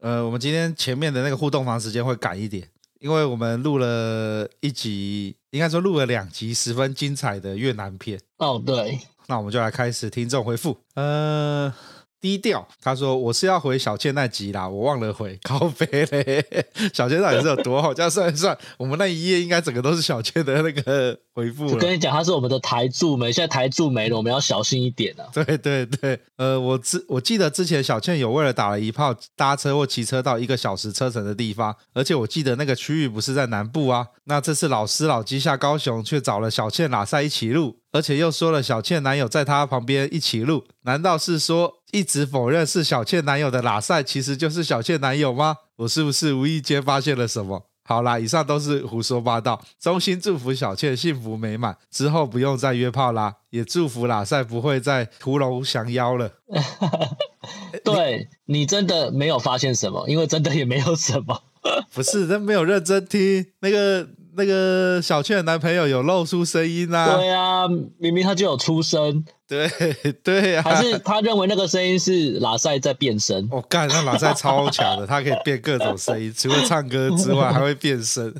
呃，我们今天前面的那个互动房时间会赶一点，因为我们录了一集，应该说录了两集十分精彩的越南片。哦，对，那我们就来开始听众回复。呃。低调，他说我是要回小倩那集啦，我忘了回，高飞嘞。小倩到底是有多好？这样算一算，我们那一页应该整个都是小倩的那个回复。我跟你讲，他是我们的台柱没，现在台柱没了，我们要小心一点啊。对对对，呃，我之我记得之前小倩有为了打了一炮，搭车或骑车到一个小时车程的地方，而且我记得那个区域不是在南部啊。那这次老师老鸡下高雄，却找了小倩喇赛一起录。而且又说了小倩男友在她旁边一起录，难道是说一直否认是小倩男友的喇塞，其实就是小倩男友吗？我是不是无意间发现了什么？好啦，以上都是胡说八道。衷心祝福小倩幸福美满，之后不用再约炮啦，也祝福拉塞不会再屠龙降妖了。对你，你真的没有发现什么，因为真的也没有什么。不是，真没有认真听那个。那个小倩的男朋友有露出声音啊？对啊，明明他就有出声。对 对啊，还是他认为那个声音是拉塞在变声？我干、哦，那拉塞超强的，他可以变各种声音，除了唱歌之外，还会变声。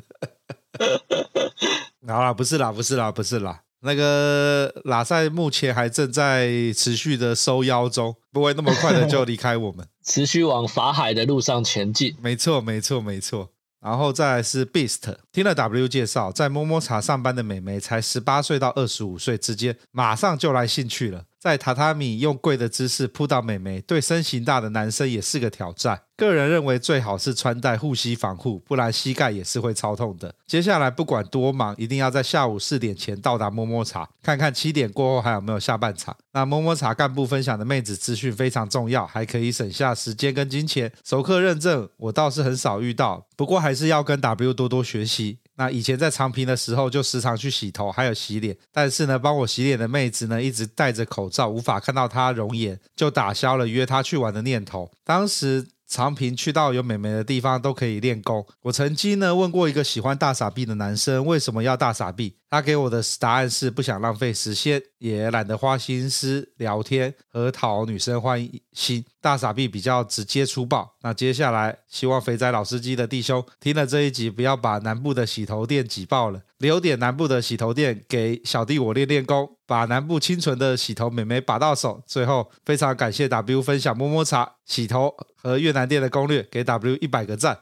好啦，不是啦，不是啦，不是啦。那个拉塞目前还正在持续的收腰中，不会那么快的就离开我们，持续往法海的路上前进。没错，没错，没错。然后再来是 Beast，听了 W 介绍，在摸摸茶上班的美眉才十八岁到二十五岁之间，马上就来兴趣了。在榻榻米用跪的姿势扑倒美眉，对身形大的男生也是个挑战。个人认为最好是穿戴护膝防护，不然膝盖也是会超痛的。接下来不管多忙，一定要在下午四点前到达摸摸茶，看看七点过后还有没有下半场。那摸摸茶干部分享的妹子资讯非常重要，还可以省下时间跟金钱。熟客认证我倒是很少遇到，不过还是要跟 W 多多学习。那以前在长平的时候，就时常去洗头，还有洗脸。但是呢，帮我洗脸的妹子呢，一直戴着口罩，无法看到她容颜，就打消了约她去玩的念头。当时。长平去到有美眉的地方都可以练功。我曾经呢问过一个喜欢大傻逼的男生，为什么要大傻逼？他给我的答案是不想浪费时间，也懒得花心思聊天和讨女生欢心。大傻逼比较直接粗暴。那接下来希望肥仔老司机的弟兄听了这一集，不要把南部的洗头店挤爆了，留点南部的洗头店给小弟我练练功，把南部清纯的洗头美眉把到手。最后非常感谢 W 分享摸摸茶洗头和越南店的攻略，给 W 一百个赞。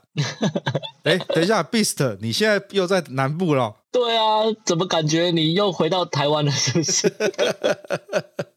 哎，等一下，Beast，你现在又在南部了？对啊，怎么感觉你又回到台湾了？是不是？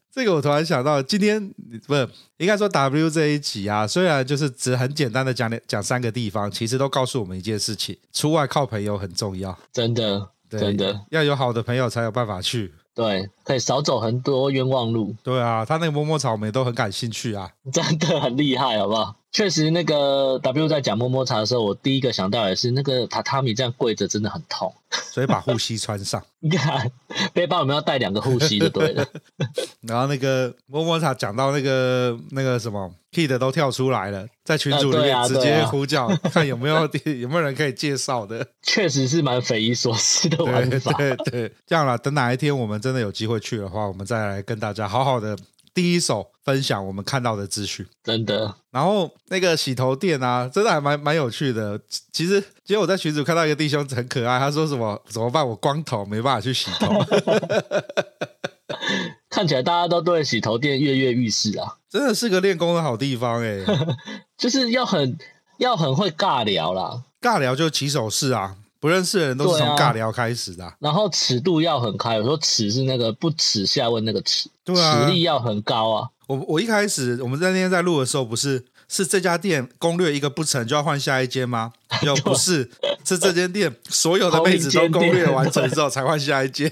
这个我突然想到，今天不是应该说 W 这一集啊，虽然就是只很简单的讲讲三个地方，其实都告诉我们一件事情：出外靠朋友很重要。真的，真的要有好的朋友才有办法去。对，可以少走很多冤枉路。对啊，他那个摸摸茶我们也都很感兴趣啊，真的很厉害，好不好？确实，那个 W 在讲摸摸茶的时候，我第一个想到的是那个榻榻米这样跪着真的很痛，所以把护膝穿上。你看，背包我们要带两个护膝就对了。然后那个摸摸茶讲到那个那个什么 Kid 都跳出来了，在群组里面直接呼叫，啊啊啊、看有没有 有没有人可以介绍的。确实是蛮匪夷所思的玩法。对对对，这样啦，等哪一天我们真的有机会去的话，我们再来跟大家好好的。第一手分享我们看到的资讯，真的。然后那个洗头店啊，真的还蛮蛮有趣的。其实，其实我在群组看到一个弟兄很可爱，他说什么怎么办？我光头没办法去洗头。看起来大家都对洗头店跃跃欲试啊，真的是个练功的好地方哎、欸。就是要很要很会尬聊啦，尬聊就起手式啊。不认识的人都是从尬聊开始的、啊啊，然后尺度要很开。有时候尺是那个不耻下问那个尺，对啊，实力要很高啊。我我一开始我们在那天在录的时候，不是是这家店攻略一个不成就要换下一间吗？又不是，是这间店所有的妹子都攻略完成之后才换下一间。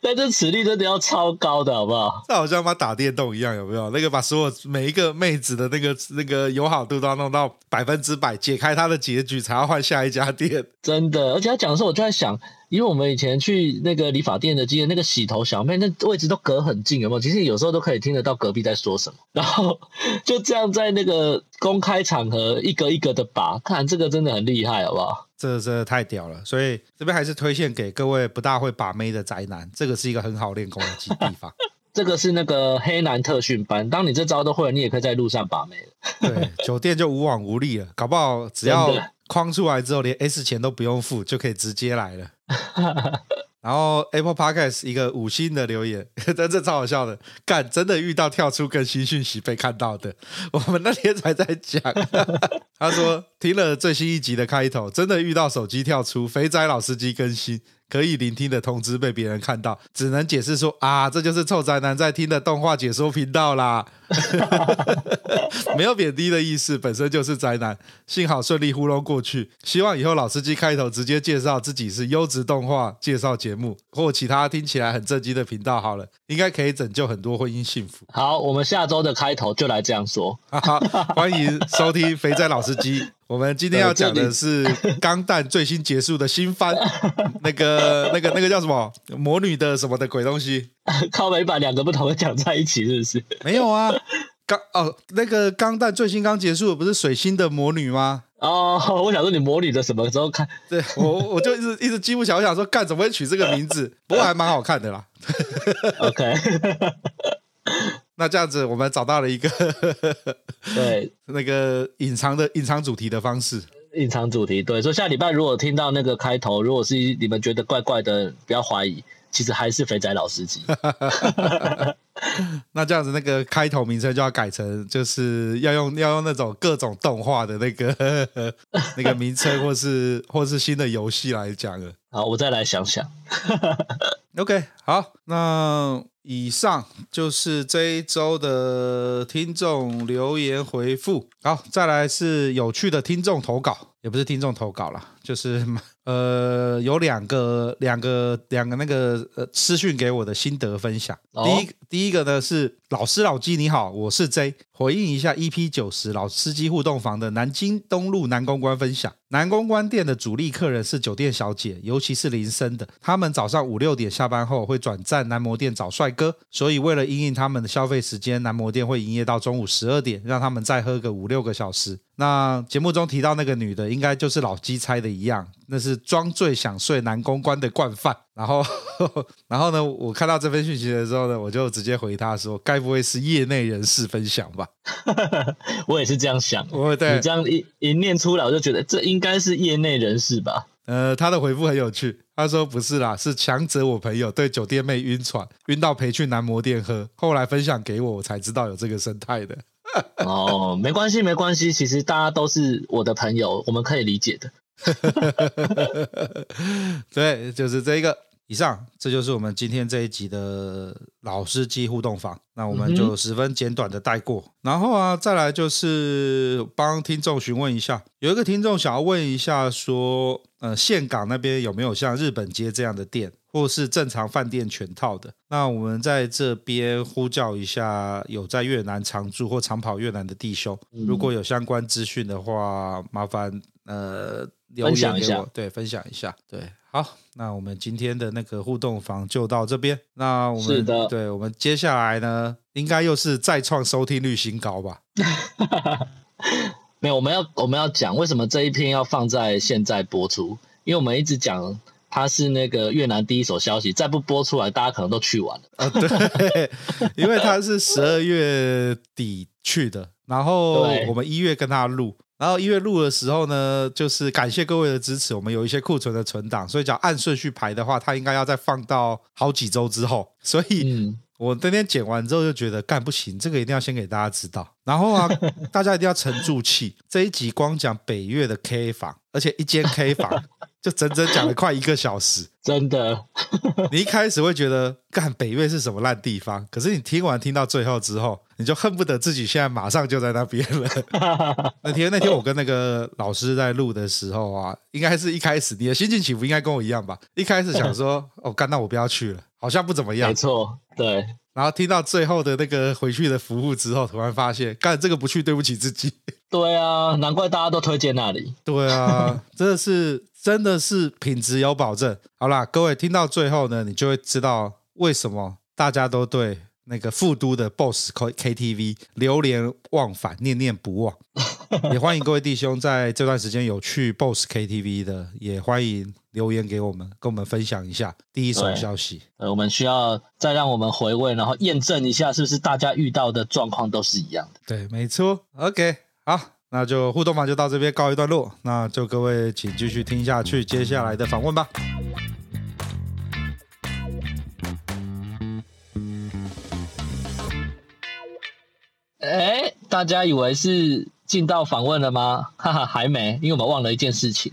但 这实力真的要超高的，好不好？这好像把打电动一样，有没有？那个把所有每一个妹子的那个那个友好度都要弄到百分之百，解开她的结局才要换下一家店。真的，而且他讲的时候，我就在想。因为我们以前去那个理发店的经验，那个洗头小妹那位置都隔很近，有没有？其实有时候都可以听得到隔壁在说什么。然后 就这样在那个公开场合一个一个的拔，看这个真的很厉害，好不好？这个真的太屌了，所以这边还是推荐给各位不大会把妹的宅男，这个是一个很好练功的地方。这个是那个黑男特训班，当你这招都会了，你也可以在路上把妹了。对，酒店就无往无利了，搞不好只要框出来之后，连 S 钱都不用付，就可以直接来了。然后 Apple Podcast 一个五星的留言，真的超好笑的，干真的遇到跳出更新讯息被看到的，我们那天才在讲，他说听了最新一集的开头，真的遇到手机跳出肥仔老司机更新。可以聆听的通知被别人看到，只能解释说啊，这就是臭宅男在听的动画解说频道啦，没有贬低的意思，本身就是宅男，幸好顺利糊弄过去。希望以后老司机开头直接介绍自己是优质动画介绍节目或其他听起来很正经的频道好了，应该可以拯救很多婚姻幸福。好，我们下周的开头就来这样说，欢迎收听肥仔老司机。我们今天要讲的是 《钢弹》最新结束的新番，那个、那个、那个叫什么魔女的什么的鬼东西？靠北把两个不同的讲在一起，是不是？没有啊，钢哦，那个《钢弹》最新刚结束的不是水星的魔女吗？哦，我想说你魔女的什么时候看？对我，我就一直一直记不起来，我想说，干怎么会取这个名字？不过还蛮好看的啦。OK。那这样子，我们找到了一个对 那个隐藏的隐藏主题的方式。隐藏主题，对。所以下礼拜如果听到那个开头，如果是你们觉得怪怪的，不要怀疑，其实还是肥仔老司机。那这样子，那个开头名称就要改成，就是要用要用那种各种动画的那个那个名称，或是或是新的游戏来讲了。好，我再来想想。OK，好，那。以上就是这一周的听众留言回复。好，再来是有趣的听众投稿，也不是听众投稿了，就是呃，有两个两个两个那个呃私讯给我的心得分享。第一第一个呢是老师老鸡你好，我是 J，回应一下 EP 九十老司机互动房的南京东路南公关分享。南公关店的主力客人是酒店小姐，尤其是林森的。他们早上五六点下班后会转战男模店找帅哥，所以为了应应他们的消费时间，男模店会营业到中午十二点，让他们再喝个五六个小时。那节目中提到那个女的，应该就是老鸡猜的一样，那是装醉想睡男公关的惯犯。然后，然后呢，我看到这份讯息的时候呢，我就直接回他说：“该不会是业内人士分享吧？” 我也是这样想。我对你这样一一念出来，我就觉得这应该是业内人士吧。呃，他的回复很有趣，他说：“不是啦，是强者我朋友对酒店妹晕船，晕到陪去男模店喝，后来分享给我，我才知道有这个生态的。”哦，没关系，没关系，其实大家都是我的朋友，我们可以理解的。对，就是这个。以上，这就是我们今天这一集的老司机互动房。那我们就十分简短的带过。然后啊，再来就是帮听众询问一下，有一个听众想要问一下，说，呃，岘港那边有没有像日本街这样的店，或是正常饭店全套的？那我们在这边呼叫一下，有在越南常住或常跑越南的弟兄，如果有相关资讯的话，麻烦呃留言给我，分享一下，对，分享一下，对。好，那我们今天的那个互动房就到这边。那我们对，我们接下来呢，应该又是再创收听率新高吧？没有，我们要我们要讲为什么这一篇要放在现在播出，因为我们一直讲它是那个越南第一手消息，再不播出来，大家可能都去完了。啊，对，因为它是十二月底去的，然后我们一月跟他录。然后一月录的时候呢，就是感谢各位的支持，我们有一些库存的存档，所以讲按顺序排的话，它应该要再放到好几周之后。所以我那天剪完之后就觉得干不行，这个一定要先给大家知道。然后啊，大家一定要沉住气，这一集光讲北越的 K 房，而且一间 K 房就整整讲了快一个小时。真的，你一开始会觉得干北越是什么烂地方，可是你听完听到最后之后，你就恨不得自己现在马上就在那边了。那天那天我跟那个老师在录的时候啊，应该是一开始你的心情起伏应该跟我一样吧？一开始想说哦，干那我不要去了，好像不怎么样。没错，对。然后听到最后的那个回去的服务之后，突然发现干这个不去对不起自己。对啊，难怪大家都推荐那里。对啊，真的是。真的是品质有保证。好啦，各位听到最后呢，你就会知道为什么大家都对那个富都的 BOSS KTV 流连忘返、念念不忘。也欢迎各位弟兄在这段时间有去 BOSS KTV 的，也欢迎留言给我们，跟我们分享一下第一手消息。呃，我们需要再让我们回味，然后验证一下是不是大家遇到的状况都是一样的。对，没错。OK，好。那就互动嘛就到这边告一段落，那就各位请继续听下去接下来的访问吧。哎，大家以为是进到访问了吗？哈哈，还没，因为我们忘了一件事情。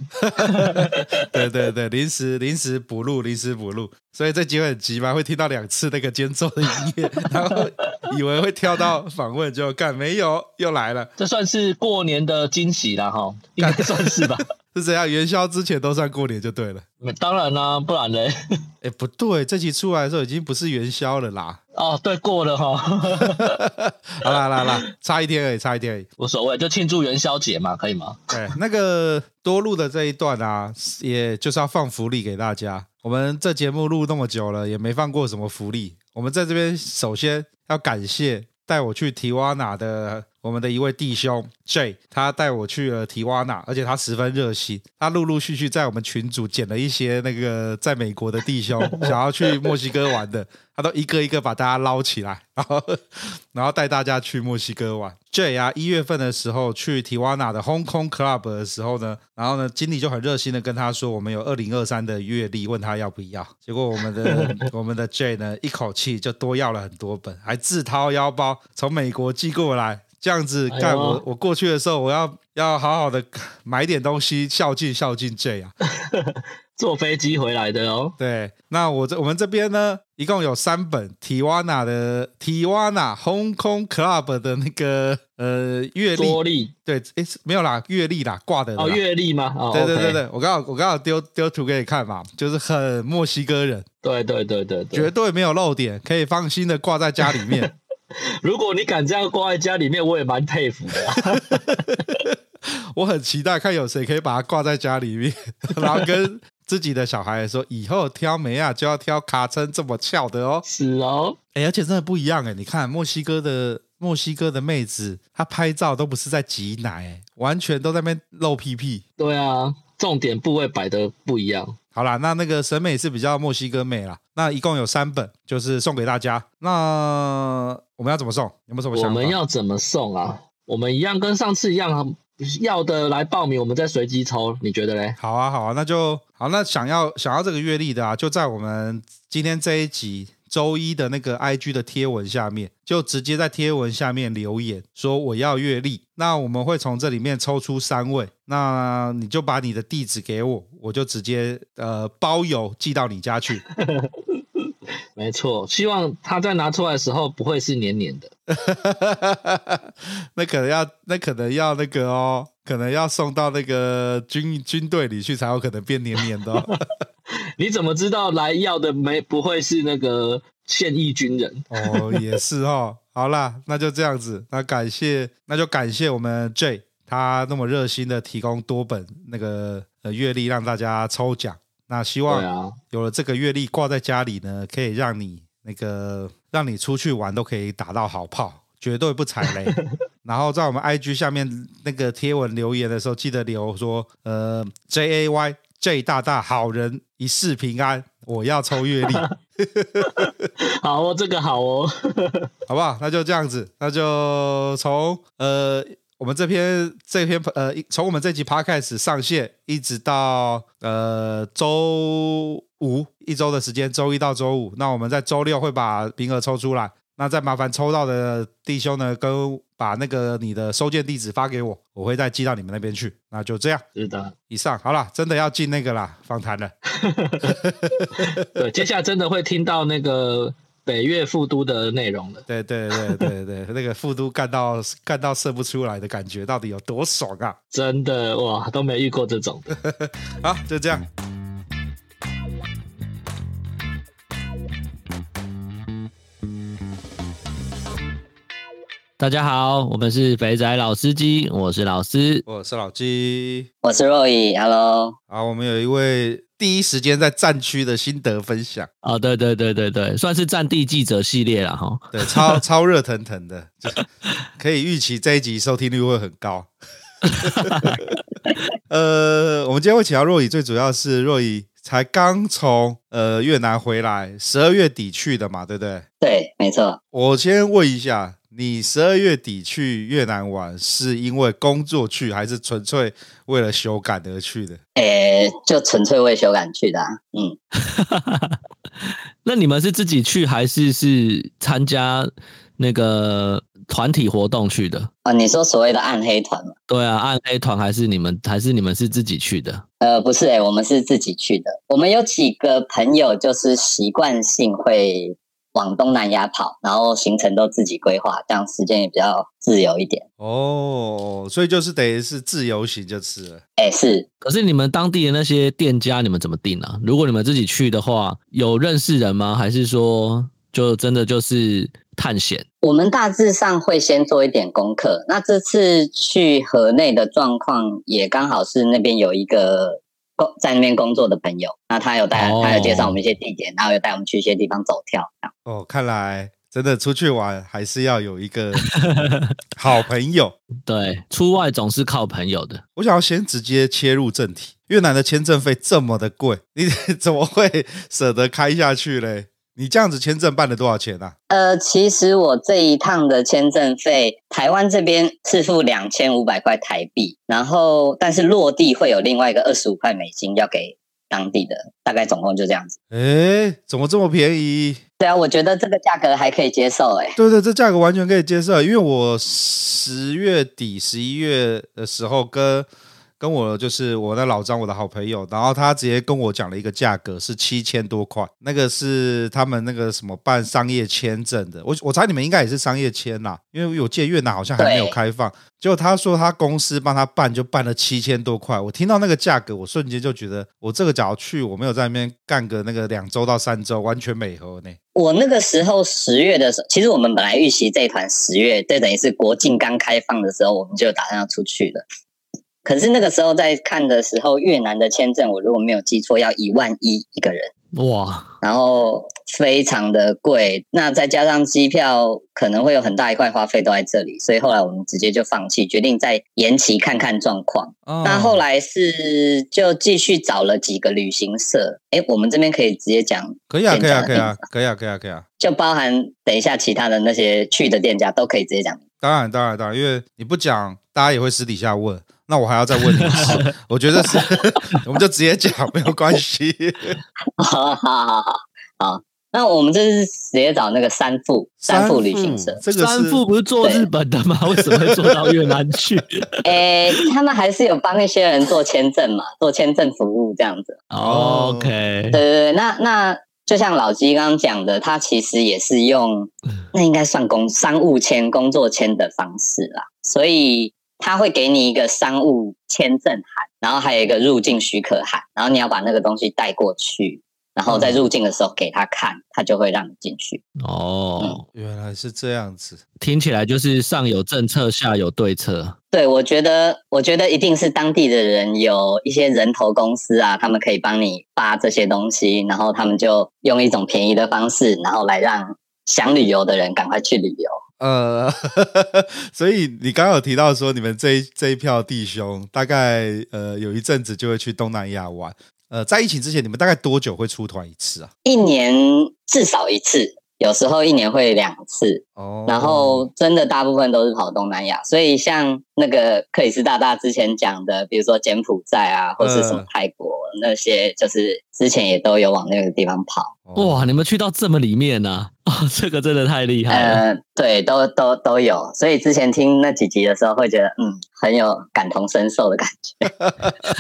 对对对，临时临时补录，临时补录，所以这集会很急嘛，会听到两次那个间奏的音乐，然后以为会跳到访问，就干没有，又来了。这算是过年的惊喜了哈，应该算是吧。是怎样？元宵之前都算过年就对了。当然啦、啊，不然嘞？哎，不对，这期出来的时候已经不是元宵了啦。哦，对，过了哈。好啦，啦啦，差一天而已，差一天而已，无所谓，就庆祝元宵节嘛，可以吗？对，那个多录的这一段啊，也就是要放福利给大家。我们这节目录那么久了，也没放过什么福利。我们在这边首先要感谢带我去提瓦纳的。我们的一位弟兄 J，他带我去了提瓦纳，而且他十分热心，他陆陆续续在我们群组捡了一些那个在美国的弟兄 想要去墨西哥玩的，他都一个一个把大家捞起来，然后 然后带大家去墨西哥玩。J 啊，一月份的时候去提瓦纳的 Hong Kong Club 的时候呢，然后呢，经理就很热心的跟他说，我们有二零二三的月历，问他要不要。结果我们的 我们的 J 呢，一口气就多要了很多本，还自掏腰包从美国寄过来。这样子干我，我过去的时候，我要要好好的买点东西孝敬孝敬 J 啊。坐飞机回来的哦。对，那我这我们这边呢，一共有三本提瓦纳的提瓦纳 Hong Kong Club 的那个呃月历。历对，哎，没有啦，月历啦，挂的啦。哦，月历吗？哦，对对对对，okay、我刚好我刚好丢丢图给你看嘛，就是很墨西哥人。对对对对对，绝对没有漏点，可以放心的挂在家里面。如果你敢这样挂在家里面，我也蛮佩服的啊。我很期待看有谁可以把它挂在家里面，然后跟自己的小孩说，以后挑眉啊就要挑卡称这么翘的哦。是哦，哎，而且真的不一样哎，你看墨西哥的墨西哥的妹子，她拍照都不是在挤奶，完全都在那边露屁屁。对啊，重点部位摆的不一样。好啦，那那个审美是比较墨西哥美啦。那一共有三本，就是送给大家。那我们要怎么送？有没有什么想法？我们要怎么送啊？我们一样跟上次一样，要的来报名，我们再随机抽。你觉得嘞？好啊，好啊，那就好。那想要想要这个阅历的啊，就在我们今天这一集。周一的那个 IG 的贴文下面，就直接在贴文下面留言说我要月历，那我们会从这里面抽出三位，那你就把你的地址给我，我就直接呃包邮寄到你家去。没错，希望他在拿出来的时候不会是黏黏的。那可能要，那可能要那个哦，可能要送到那个军军队里去才有可能变黏黏的哦。你怎么知道来要的没不会是那个现役军人？哦，也是哦。好啦，那就这样子。那感谢，那就感谢我们 J，他那么热心的提供多本那个呃阅历让大家抽奖。那希望有了这个月历挂在家里呢，可以让你那个让你出去玩都可以打到好炮，绝对不踩雷。然后在我们 IG 下面那个贴文留言的时候，记得留说呃 J A Y J 大大好人一世平安，我要抽月历。好哦，这个好哦，好不好？那就这样子，那就从呃。我们这篇这篇呃，从我们这集 Podcast 上线一直到呃周五一周的时间，周一到周五，那我们在周六会把名额抽出来。那再麻烦抽到的弟兄呢，跟把那个你的收件地址发给我，我会再寄到你们那边去。那就这样，是的。以上好了，真的要进那个啦，访谈了。对，接下来真的会听到那个北越副都的内容了。对对对对对，那个副都干到干到射不出来的感觉，到底有多爽啊！真的哇，都没遇过这种的。好，就这样。大家好，我们是肥仔老司机，我是老司，我是老鸡，我是若乙，Hello。好，我们有一位第一时间在战区的心得分享。哦，对对对对对，算是战地记者系列了哈。对，超 超热腾腾的，就可以预期这一集收听率会很高。呃，我们今天会请到若乙，最主要是若乙才刚从呃越南回来，十二月底去的嘛，对不对？对，没错。我先问一下。你十二月底去越南玩，是因为工作去，还是纯粹为了修改而去的？诶，就纯粹为修改去的啊。嗯，那你们是自己去，还是是参加那个团体活动去的？啊，你说所谓的暗黑团吗？对啊，暗黑团还是你们，还是你们是自己去的？呃，不是诶，我们是自己去的。我们有几个朋友，就是习惯性会。往东南亚跑，然后行程都自己规划，这样时间也比较自由一点。哦，所以就是等于是自由行就是了。哎，是。可是你们当地的那些店家，你们怎么定啊？如果你们自己去的话，有认识人吗？还是说就真的就是探险？我们大致上会先做一点功课。那这次去河内的状况，也刚好是那边有一个。在那边工作的朋友，那他有带，他有介绍我们一些地点，然后有带我们去一些地方走跳。哦，看来真的出去玩还是要有一个 好朋友。对，出外总是靠朋友的。我想要先直接切入正题，越南的签证费这么的贵，你 怎么会舍得开下去嘞？你这样子签证办了多少钱啊？呃，其实我这一趟的签证费，台湾这边是付两千五百块台币，然后但是落地会有另外一个二十五块美金要给当地的，大概总共就这样子。诶，怎么这么便宜？对啊，我觉得这个价格还可以接受。诶，对对，这价格完全可以接受，因为我十月底、十一月的时候跟。跟我就是我的老张，我的好朋友，然后他直接跟我讲了一个价格是七千多块，那个是他们那个什么办商业签证的，我我猜你们应该也是商业签啦，因为我记得越南好像还没有开放，结果他说他公司帮他办就办了七千多块，我听到那个价格，我瞬间就觉得我这个假如去，我没有在那边干个那个两周到三周，完全美合呢。我那个时候十月的时候，其实我们本来预期这一团十月，这等于是国境刚开放的时候，我们就打算要出去的。可是那个时候在看的时候，越南的签证我如果没有记错，要一万一一个人哇，然后非常的贵。那再加上机票可能会有很大一块花费都在这里，所以后来我们直接就放弃，决定再延期看看状况。哦、那后来是就继续找了几个旅行社，哎，我们这边可以直接讲，可以啊，可以啊，可以啊，可以啊，可以啊，可以啊，就包含等一下其他的那些去的店家都可以直接讲。当然，当然，当然，因为你不讲，大家也会私底下问。那我还要再问你一次，我觉得是，我们就直接讲，没有关系。好好好好好，那我们这是直接找那个三富三富旅行社。这个三富不是做日本的吗？为什么会做到越南去？诶，他们还是有帮一些人做签证嘛，做签证服务这样子。OK，对对对，那那就像老鸡刚刚讲的，他其实也是用那应该算工商务签、工作签的方式啦，所以。他会给你一个商务签证函，然后还有一个入境许可函，然后你要把那个东西带过去，然后在入境的时候给他看，他就会让你进去。哦，嗯、原来是这样子，听起来就是上有政策，下有对策。对，我觉得，我觉得一定是当地的人有一些人头公司啊，他们可以帮你发这些东西，然后他们就用一种便宜的方式，然后来让想旅游的人赶快去旅游。呃哈哈哈，所以你刚刚有提到说，你们这一这一票弟兄大概呃有一阵子就会去东南亚玩。呃，在疫情之前，你们大概多久会出团一次啊？一年至少一次，有时候一年会两次。哦，然后真的大部分都是跑东南亚。所以像那个克里斯大大之前讲的，比如说柬埔寨啊，或是什么泰国。呃那些就是之前也都有往那个地方跑。哇，你们去到这么里面呢？啊？哦，这个真的太厉害了。呃，对，都都都有。所以之前听那几集的时候，会觉得嗯，很有感同身受的感觉。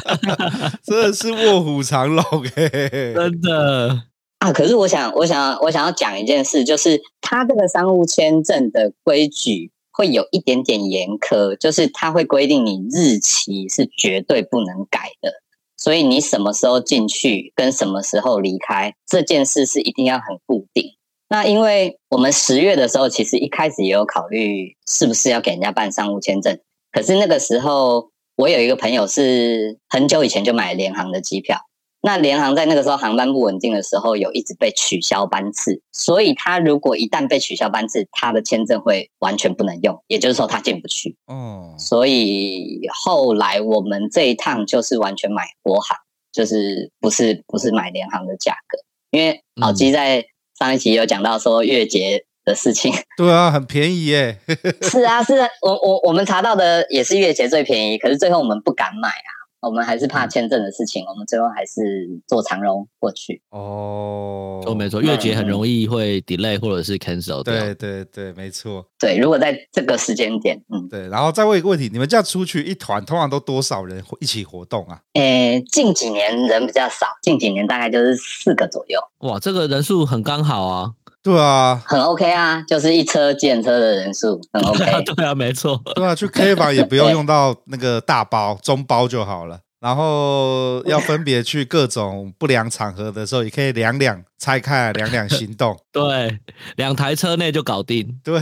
真的是卧虎藏龙哎，真的啊！可是我想，我想，我想要讲一件事，就是他这个商务签证的规矩。会有一点点严苛，就是他会规定你日期是绝对不能改的，所以你什么时候进去跟什么时候离开这件事是一定要很固定。那因为我们十月的时候，其实一开始也有考虑是不是要给人家办商务签证，可是那个时候我有一个朋友是很久以前就买联航的机票。那联航在那个时候航班不稳定的时候，有一直被取消班次，所以他如果一旦被取消班次，他的签证会完全不能用，也就是说他进不去。哦，所以后来我们这一趟就是完全买国航，就是不是不是买联航的价格，因为老鸡在上一集有讲到说月结的事情。对啊，很便宜耶。是啊，是啊，我我我们查到的也是月结最便宜，可是最后我们不敢买啊。我们还是怕签证的事情，我们最后还是坐长荣过去。哦，哦，没错，月结很容易会 delay 或者是 cancel。对对对，没错。对，如果在这个时间点，嗯，对。然后再问一个问题，你们这样出去一团，通常都多少人一起活动啊？诶，近几年人比较少，近几年大概就是四个左右。哇，这个人数很刚好啊。对啊，很 OK 啊，就是一车计程车的人数很 OK。对啊，没错。对啊，去 K 房也不用用到那个大包，中包就好了。然后要分别去各种不良场合的时候，也可以两两拆开，两两行动。对，两台车内就搞定。对，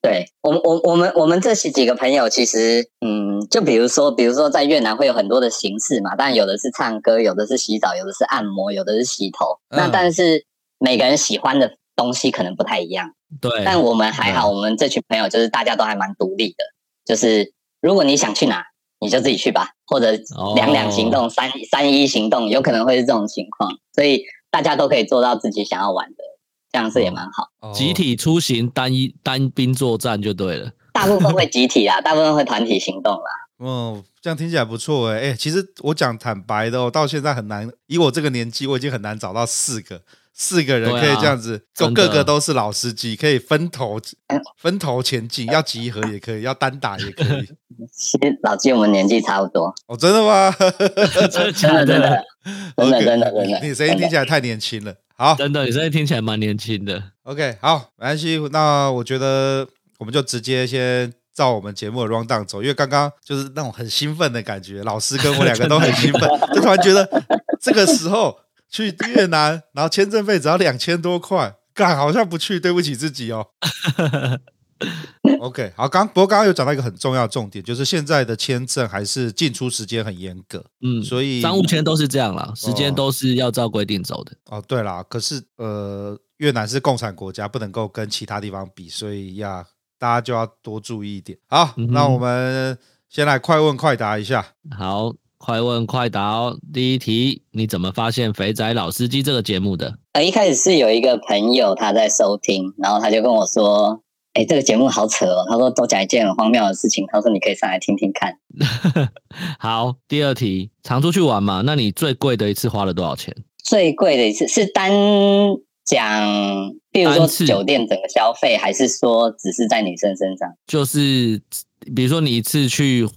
对我们我我们我们这几几个朋友，其实嗯，就比如说，比如说在越南会有很多的形式嘛，但有的是唱歌，有的是洗澡，有的是按摩，有的是洗头。嗯、那但是每个人喜欢的东西可能不太一样。对，但我们还好，我们这群朋友就是大家都还蛮独立的，就是如果你想去哪。你就自己去吧，或者两两行动、三三一行动，有可能会是这种情况，所以大家都可以做到自己想要玩的，这样子也蛮好。集体出行，单一单兵作战就对了。大部分会集体啊，大部分会团体行动啦。哦，这样听起来不错哎哎，其实我讲坦白的，我到现在很难，以我这个年纪，我已经很难找到四个。四个人可以这样子，就、啊、个个都是老司机，可以分头分头前进，要集合也可以，要单打也可以。其实老鸡我们年纪差不多。哦，真的吗？真的真的真的真的真的真的。你声音听起来太年轻了。好，真的，你声音听起来蛮年轻的。OK，好，没关系。那我觉得我们就直接先照我们节目的 rundown 走，因为刚刚就是那种很兴奋的感觉，老师跟我两个都很兴奋，就突然觉得这个时候。去越南，然后签证费只要两千多块，干好像不去，对不起自己哦。OK，好，刚不过刚刚有讲到一个很重要的重点，就是现在的签证还是进出时间很严格，嗯，所以商务签都是这样啦，时间都是要照规定走的。哦，对啦，可是呃，越南是共产国家，不能够跟其他地方比，所以呀，大家就要多注意一点。好，嗯、那我们先来快问快答一下。好。快问快答哦！第一题，你怎么发现《肥仔老司机》这个节目的？呃，一开始是有一个朋友他在收听，然后他就跟我说：“哎，这个节目好扯哦。”他说：“都讲一件很荒谬的事情。”他说：“你可以上来听听看。”好，第二题，常出去玩嘛？那你最贵的一次花了多少钱？最贵的一次是单讲，比如说酒店整个消费，还是说只是在女生身上？就是比如说你一次去。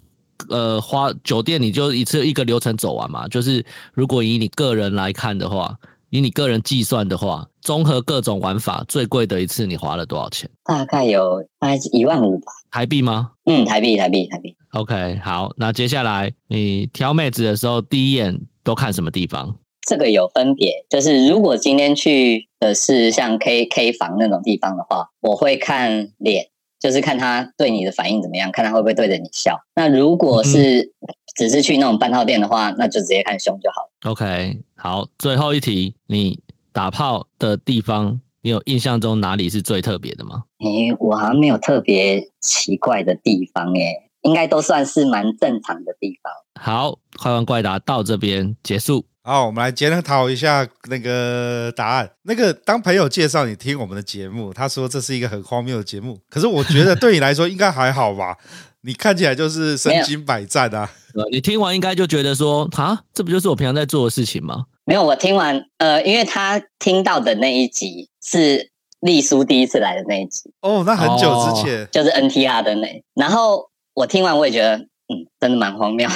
呃，花酒店你就一次一个流程走完嘛？就是如果以你个人来看的话，以你个人计算的话，综合各种玩法，最贵的一次你花了多少钱？大概有大概一万五吧。台币吗？嗯，台币，台币，台币。OK，好，那接下来你挑妹子的时候，第一眼都看什么地方？这个有分别，就是如果今天去的是像 K K 房那种地方的话，我会看脸。就是看他对你的反应怎么样，看他会不会对着你笑。那如果是只是去那种半套店的话，那就直接看胸就好了。OK，好，最后一题，你打炮的地方，你有印象中哪里是最特别的吗？诶，我好像没有特别奇怪的地方，诶，应该都算是蛮正常的地方。好，快问快答到这边结束。好，我们来检讨一下那个答案。那个当朋友介绍你听我们的节目，他说这是一个很荒谬的节目。可是我觉得对你来说应该还好吧？你看起来就是身经百战啊。你听完应该就觉得说，啊，这不就是我平常在做的事情吗？没有，我听完，呃，因为他听到的那一集是丽叔第一次来的那一集。哦，那很久之前，就是 NTR 的那。然后我听完，我也觉得，嗯，真的蛮荒谬。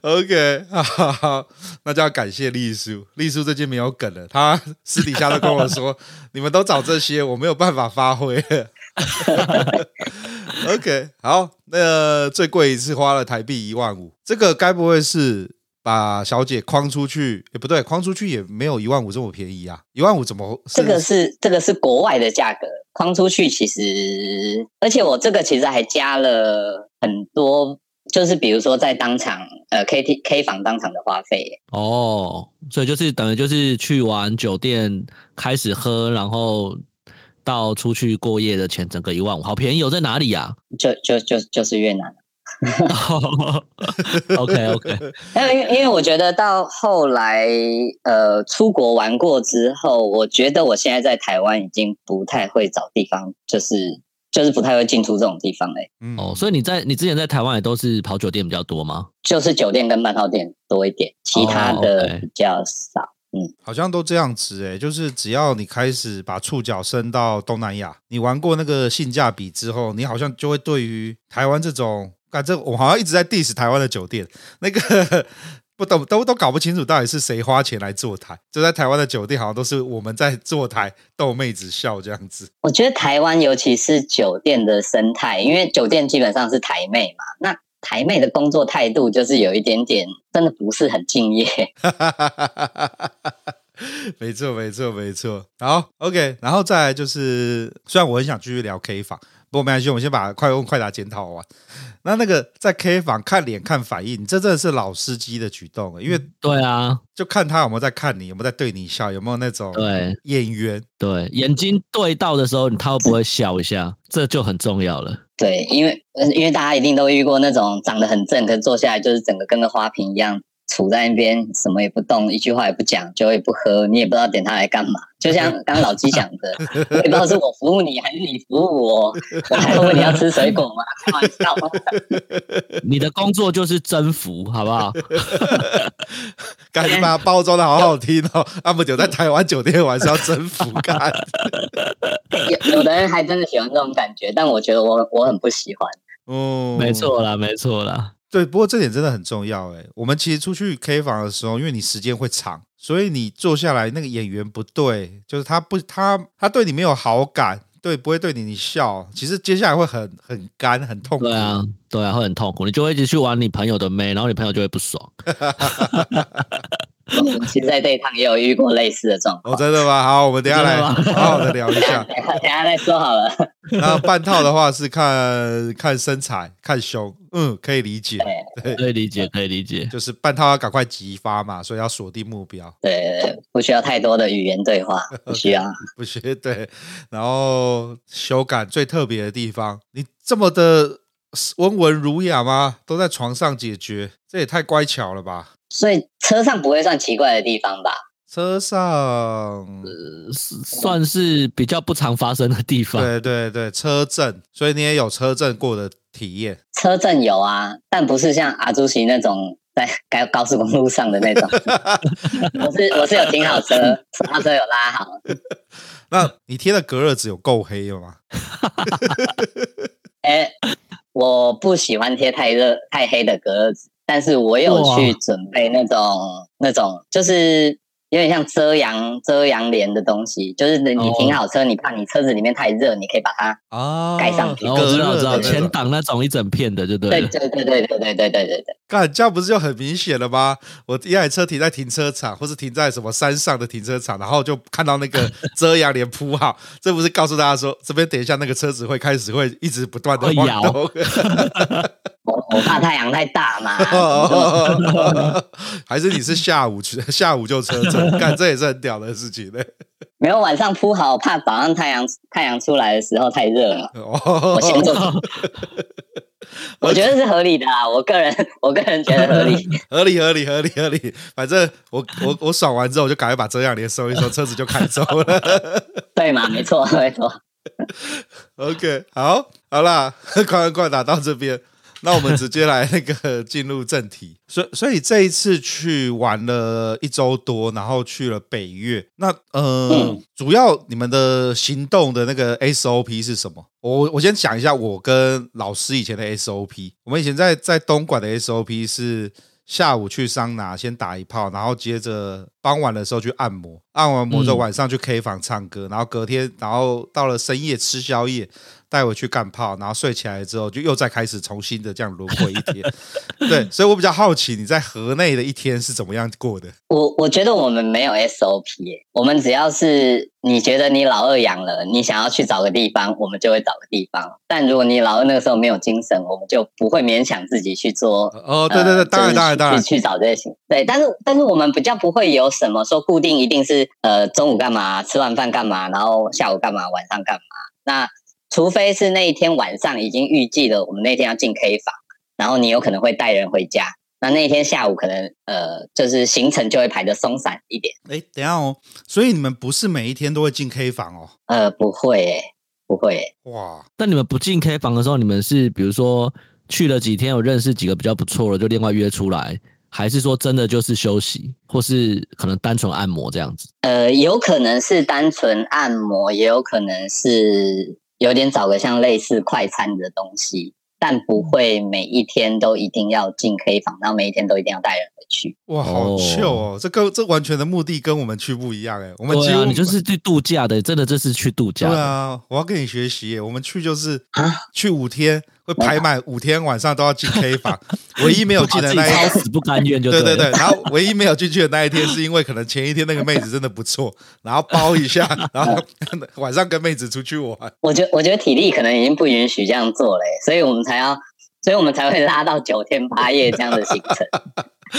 OK，好，好，好，那就要感谢丽叔。丽叔最近没有梗了，他 私底下都跟我说：“你们都找这些，我没有办法发挥。”OK，好，那个、最贵一次花了台币一万五，这个该不会是把小姐框出去？也不对，框出去也没有一万五这么便宜啊！一万五怎么？这个是这个是国外的价格，诓出去其实，而且我这个其实还加了很多。就是比如说在当场，呃，K T K 房当场的花费哦，所以就是等于就是去完酒店开始喝，然后到出去过夜的钱，整个一万五，好便宜哦，在哪里呀？就就就就是越南。OK OK，因为因为我觉得到后来，呃，出国玩过之后，我觉得我现在在台湾已经不太会找地方，就是。就是不太会进出这种地方嘞、欸，嗯哦，所以你在你之前在台湾也都是跑酒店比较多吗？就是酒店跟半套店多一点，其他的比较少。哦 okay、嗯，好像都这样子哎、欸，就是只要你开始把触角伸到东南亚，你玩过那个性价比之后，你好像就会对于台湾这种，啊，这我好像一直在 diss 台湾的酒店那个。不懂都都搞不清楚到底是谁花钱来坐台，就在台湾的酒店好像都是我们在坐台逗妹子笑这样子。我觉得台湾尤其是酒店的生态，因为酒店基本上是台妹嘛，那台妹的工作态度就是有一点点真的不是很敬业。没错没错没错。好，OK，然后再来就是，虽然我很想继续聊 K 房。不过没关系，我们先把快问快答检讨完。那那个在 K 房看脸看反应，这真的是老司机的举动，因为对啊，就看他有没有在看你，有没有在对你笑，有没有那种对眼缘，对眼睛对到的时候，他会不会笑一下，这就很重要了。对，因为因为大家一定都遇过那种长得很正，可是坐下来就是整个跟个花瓶一样。杵在那边，什么也不动，一句话也不讲，酒也不喝，你也不知道点他来干嘛。就像 刚刚老鸡讲的，我也不知道是我服务你还是你服务我。我还问你要吃水果吗？开玩笑？你的工作就是征服，好不好？赶紧把它包装的好好听哦。阿姆九在台湾酒店玩是要征服 干。有有的人还真的喜欢这种感觉，但我觉得我我很不喜欢。哦，没错啦，没错啦。对，不过这点真的很重要诶。我们其实出去 K 房的时候，因为你时间会长，所以你坐下来那个演员不对，就是他不他他对你没有好感，对，不会对你你笑，其实接下来会很很干很痛苦。对啊，对啊，会很痛苦，你就会一直去玩你朋友的妹，然后你朋友就会不爽。其实在这一趟也有遇过类似的状况。哦，真的吗？好，我们等下来好好的聊一下。等下，等下再说好了。那半套的话是看看身材、看胸，嗯，可以理解。对，可以理解，可以理解。就是半套要赶快激发嘛，所以要锁定目标。对，不需要太多的语言对话，不需要，不需要。对，然后修改最特别的地方，你这么的温文儒雅吗？都在床上解决，这也太乖巧了吧？所以车上不会算奇怪的地方吧？车上，呃，算是比较不常发生的地方。对对对，车震，所以你也有车震过的体验。车震有啊，但不是像阿朱奇那种在 高高速公路上的那种。我是我是有停好车，刹车有拉好。那你贴的隔热纸有够黑了吗？哎、欸，我不喜欢贴太热太黑的隔热纸。但是我有去准备那种那种，就是有点像遮阳遮阳帘的东西，就是你停好车，你怕你车子里面太热，你可以把它啊盖上去，我知道知道，前挡那种一整片的，就对。对对对对对对对对对对。干，这样不是就很明显了吗？我一台车停在停车场，或是停在什么山上的停车场，然后就看到那个 遮阳帘铺好，这不是告诉大家说，这边等一下那个车子会开始会一直不断的晃动。我怕太阳太大嘛，还是你是下午去，下午就车震，干这也是很屌的事情呢。没有晚上铺好，怕早上太阳太阳出来的时候太热了。我先走，我觉得是合理的啊，我个人我个人觉得合理，合理合理合理合理。反正我我我爽完之后，我就赶快把遮阳帘收一收，车子就开走了。对嘛？没错没错。OK，好，好啦，快问快打到这边。那我们直接来那个 进入正题，所以所以这一次去玩了一周多，然后去了北越。那呃，嗯、主要你们的行动的那个 SOP 是什么？我我先讲一下我跟老师以前的 SOP。我们以前在在东莞的 SOP 是下午去桑拿先打一炮，然后接着傍晚的时候去按摩，按完摩之后晚上去 K 房唱歌，然后隔天然后到了深夜吃宵夜。带回去干炮，然后睡起来之后就又再开始重新的这样轮回一天。对，所以我比较好奇你在河内的一天是怎么样过的？我我觉得我们没有 SOP，我们只要是你觉得你老二养了，你想要去找个地方，我们就会找个地方。但如果你老二那个时候没有精神，我们就不会勉强自己去做。哦，对对对，当然当然当然去找这些行。对，但是但是我们比较不会有什么说固定一定是呃中午干嘛，吃完饭干嘛，然后下午干嘛，晚上干嘛。那除非是那一天晚上已经预计了，我们那天要进 K 房，然后你有可能会带人回家，那那一天下午可能呃，就是行程就会排得松散一点。哎，等一下哦，所以你们不是每一天都会进 K 房哦？呃，不会诶，不会诶。哇，那你们不进 K 房的时候，你们是比如说去了几天，有认识几个比较不错的，就另外约出来，还是说真的就是休息，或是可能单纯按摩这样子？呃，有可能是单纯按摩，也有可能是。有点找个像类似快餐的东西，但不会每一天都一定要进 K 房，然后每一天都一定要带人回去。哇，好秀哦！这个这完全的目的跟我们去不一样哎，我们几乎、啊、你就是去度假的，真的这是去度假。对啊，我要跟你学习耶，我们去就是啊，去五天。会排满五天晚上都要进 K 房，唯一没有进的那一 天死不甘愿就对对对，然后唯一没有进去的那一天是因为可能前一天那个妹子真的不错，然后包一下，然后晚上跟妹子出去玩。我觉得我觉得体力可能已经不允许这样做了，所以我们才要，所以我们才会拉到九天八夜这样的行程。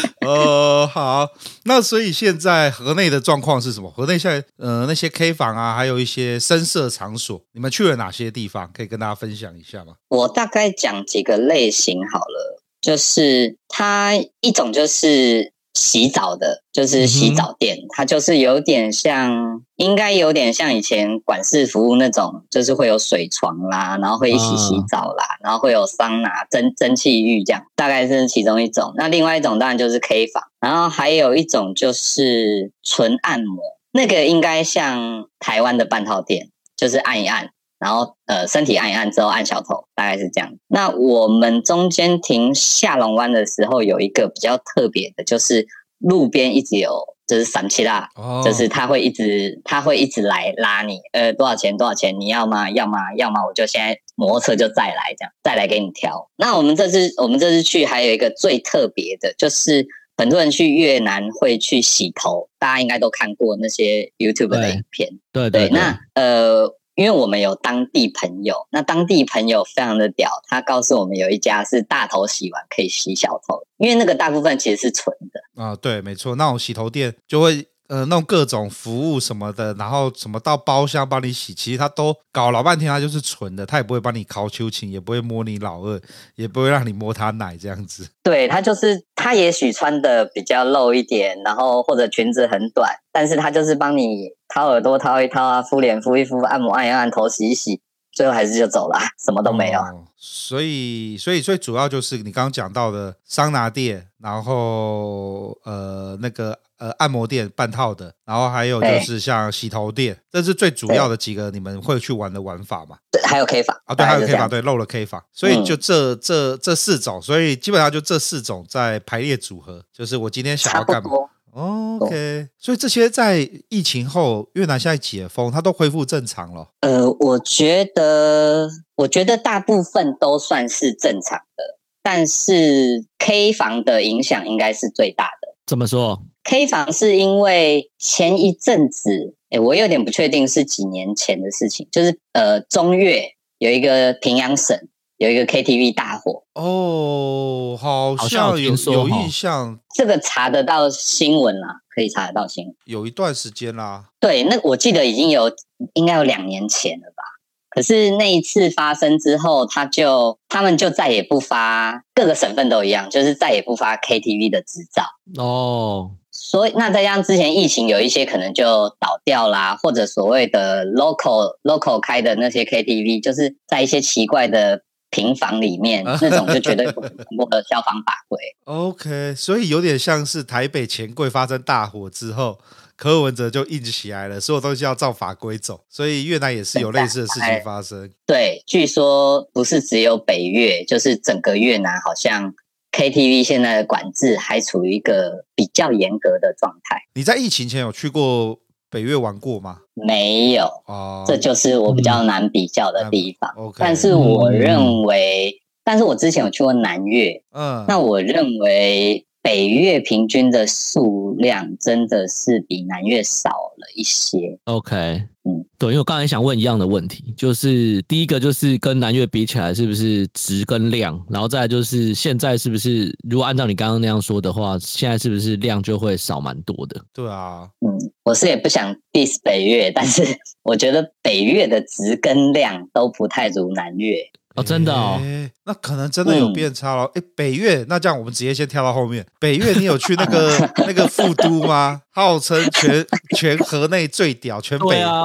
呃，好，那所以现在河内的状况是什么？河内现在呃那些 K 房啊，还有一些深色场所，你们去了哪些地方？可以跟大家分享一下吗？我大概讲几个类型好了，就是它一种就是。洗澡的，就是洗澡店，嗯、它就是有点像，应该有点像以前管事服务那种，就是会有水床啦，然后会一起洗澡啦，啊、然后会有桑拿、蒸蒸汽浴这样，大概是其中一种。那另外一种当然就是 K 房，然后还有一种就是纯按摩，那个应该像台湾的半套店，就是按一按。然后呃，身体按一按之后按小头，大概是这样。那我们中间停下龙湾的时候，有一个比较特别的，就是路边一直有，就是三七啦，哦、就是他会一直他会一直来拉你，呃，多少钱多少钱，你要吗？要吗？要吗？我就现在摩托车就再来这样，再来给你挑。那我们这次我们这次去还有一个最特别的，就是很多人去越南会去洗头，大家应该都看过那些 YouTube 的影片，对对，对，对。那呃。因为我们有当地朋友，那当地朋友非常的屌，他告诉我们有一家是大头洗完可以洗小头，因为那个大部分其实是纯的啊，对，没错，那种洗头店就会。呃，弄各种服务什么的，然后什么到包厢帮你洗，其实他都搞老半天，他就是纯的，他也不会帮你烤秋千，也不会摸你老二，也不会让你摸他奶这样子。对，他就是他也许穿的比较露一点，然后或者裙子很短，但是他就是帮你掏耳朵掏一掏啊，敷脸敷一敷，按摩按一按，头洗一洗。最后还是就走了，什么都没有。哦、所以，所以最主要就是你刚刚讲到的桑拿店，然后呃那个呃按摩店半套的，然后还有就是像洗头店，这是最主要的几个你们会去玩的玩法嘛？对，还有 K 房啊，对，还有 K 房，对，漏了 K 房，所以就这、嗯、这这四种，所以基本上就这四种在排列组合，就是我今天想要干嘛。OK，所以这些在疫情后，越南现在解封，它都恢复正常了。呃，我觉得，我觉得大部分都算是正常的，但是 K 房的影响应该是最大的。怎么说？K 房是因为前一阵子，诶，我有点不确定是几年前的事情，就是呃，中越有一个平阳省。有一个 KTV 大火哦，好像有有印象，这个查得到新闻啦，可以查得到新闻，有一段时间啦。对，那我记得已经有应该有两年前了吧。可是那一次发生之后，他就他们就再也不发，各个省份都一样，就是再也不发 KTV 的执照哦。所以那再加上之前疫情有一些可能就倒掉啦，或者所谓的 local local 开的那些 KTV，就是在一些奇怪的平房里面，那种就绝对不通过消防法规。OK，所以有点像是台北钱柜发生大火之后。柯文哲就硬起来了，所有东西要照法规走，所以越南也是有类似的事情发生。对，据说不是只有北越，就是整个越南好像 KTV 现在的管制还处于一个比较严格的状态。你在疫情前有去过北越玩过吗？没有，哦，这就是我比较难比较的地方。嗯 okay，但是我认为，但是我之前有去过南越，嗯，那我认为。北越平均的数量真的是比南越少了一些。OK，嗯，对，因为我刚才想问一样的问题，就是第一个就是跟南越比起来，是不是值跟量？然后再来就是现在是不是，如果按照你刚刚那样说的话，现在是不是量就会少蛮多的？对啊，嗯，我是也不想 diss 北越，但是我觉得北越的值跟量都不太如南越。哦，真的哦，那可能真的有变差了。哎、嗯，北越，那这样我们直接先跳到后面。北越，你有去那个 那个副都吗？号称全全河内最屌，全北对啊，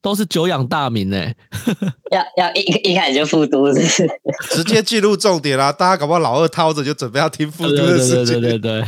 都是久仰大名哎。要要一一开始就副都是，是直接进入重点啦。大家搞不好老二掏着就准备要听副都的事情。对对对对，对。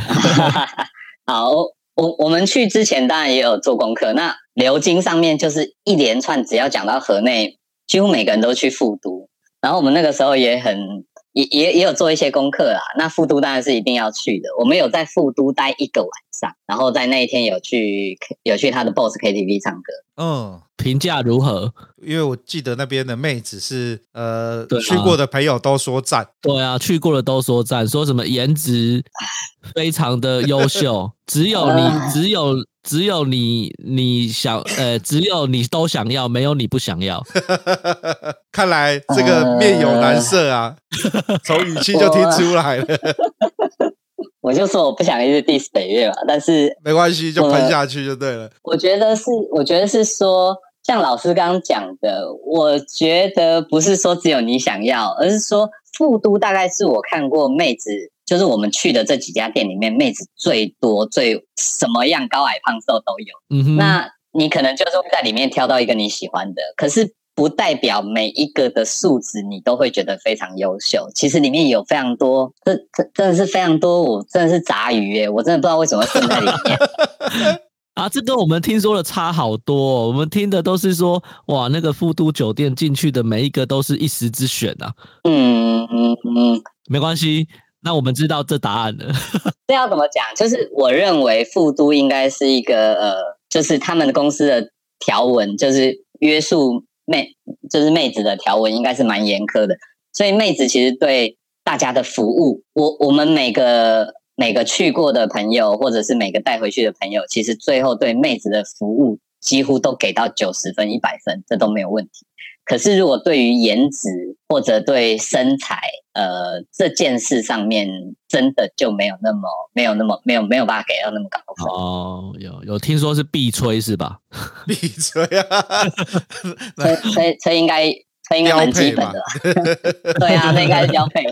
好，我我们去之前当然也有做功课。那流经上面就是一连串，只要讲到河内，几乎每个人都去副都。然后我们那个时候也很也也也有做一些功课啦。那副都当然是一定要去的。我们有在副都待一个晚上，然后在那一天有去有去他的 Boss KTV 唱歌。嗯，评价如何？因为我记得那边的妹子是呃、啊、去过的朋友都说赞。对啊，去过的都说赞，说什么颜值非常的优秀，只有你只有。只有你，你想，呃，只有你都想要，没有你不想要。看来这个面有难色啊，从语气就听出来了。我就说我不想一直 diss 北越嘛，但是没关系，就喷下去就对了。我觉得是，我觉得是说，像老师刚刚讲的，我觉得不是说只有你想要，而是说副都大概是我看过妹子。就是我们去的这几家店里面，妹子最多、最什么样高矮胖瘦都有。嗯哼，那你可能就是会在里面挑到一个你喜欢的，可是不代表每一个的素质你都会觉得非常优秀。其实里面有非常多，这这真的是非常多，我真的是杂鱼耶，我真的不知道为什么会混在里面。啊，这跟我们听说的差好多哦。我们听的都是说，哇，那个富都酒店进去的每一个都是一时之选啊。嗯嗯嗯，没关系。那我们知道这答案了。这要怎么讲？就是我认为副都应该是一个呃，就是他们的公司的条文，就是约束妹，就是妹子的条文应该是蛮严苛的。所以妹子其实对大家的服务，我我们每个每个去过的朋友，或者是每个带回去的朋友，其实最后对妹子的服务几乎都给到九十分、一百分，这都没有问题。可是，如果对于颜值或者对身材，呃，这件事上面真的就没有那么没有那么没有没有办法给到那么高分哦。有有听说是必吹是吧？必吹啊，吹吹吹应该吹应该蛮基本的。对啊，那应该是标配。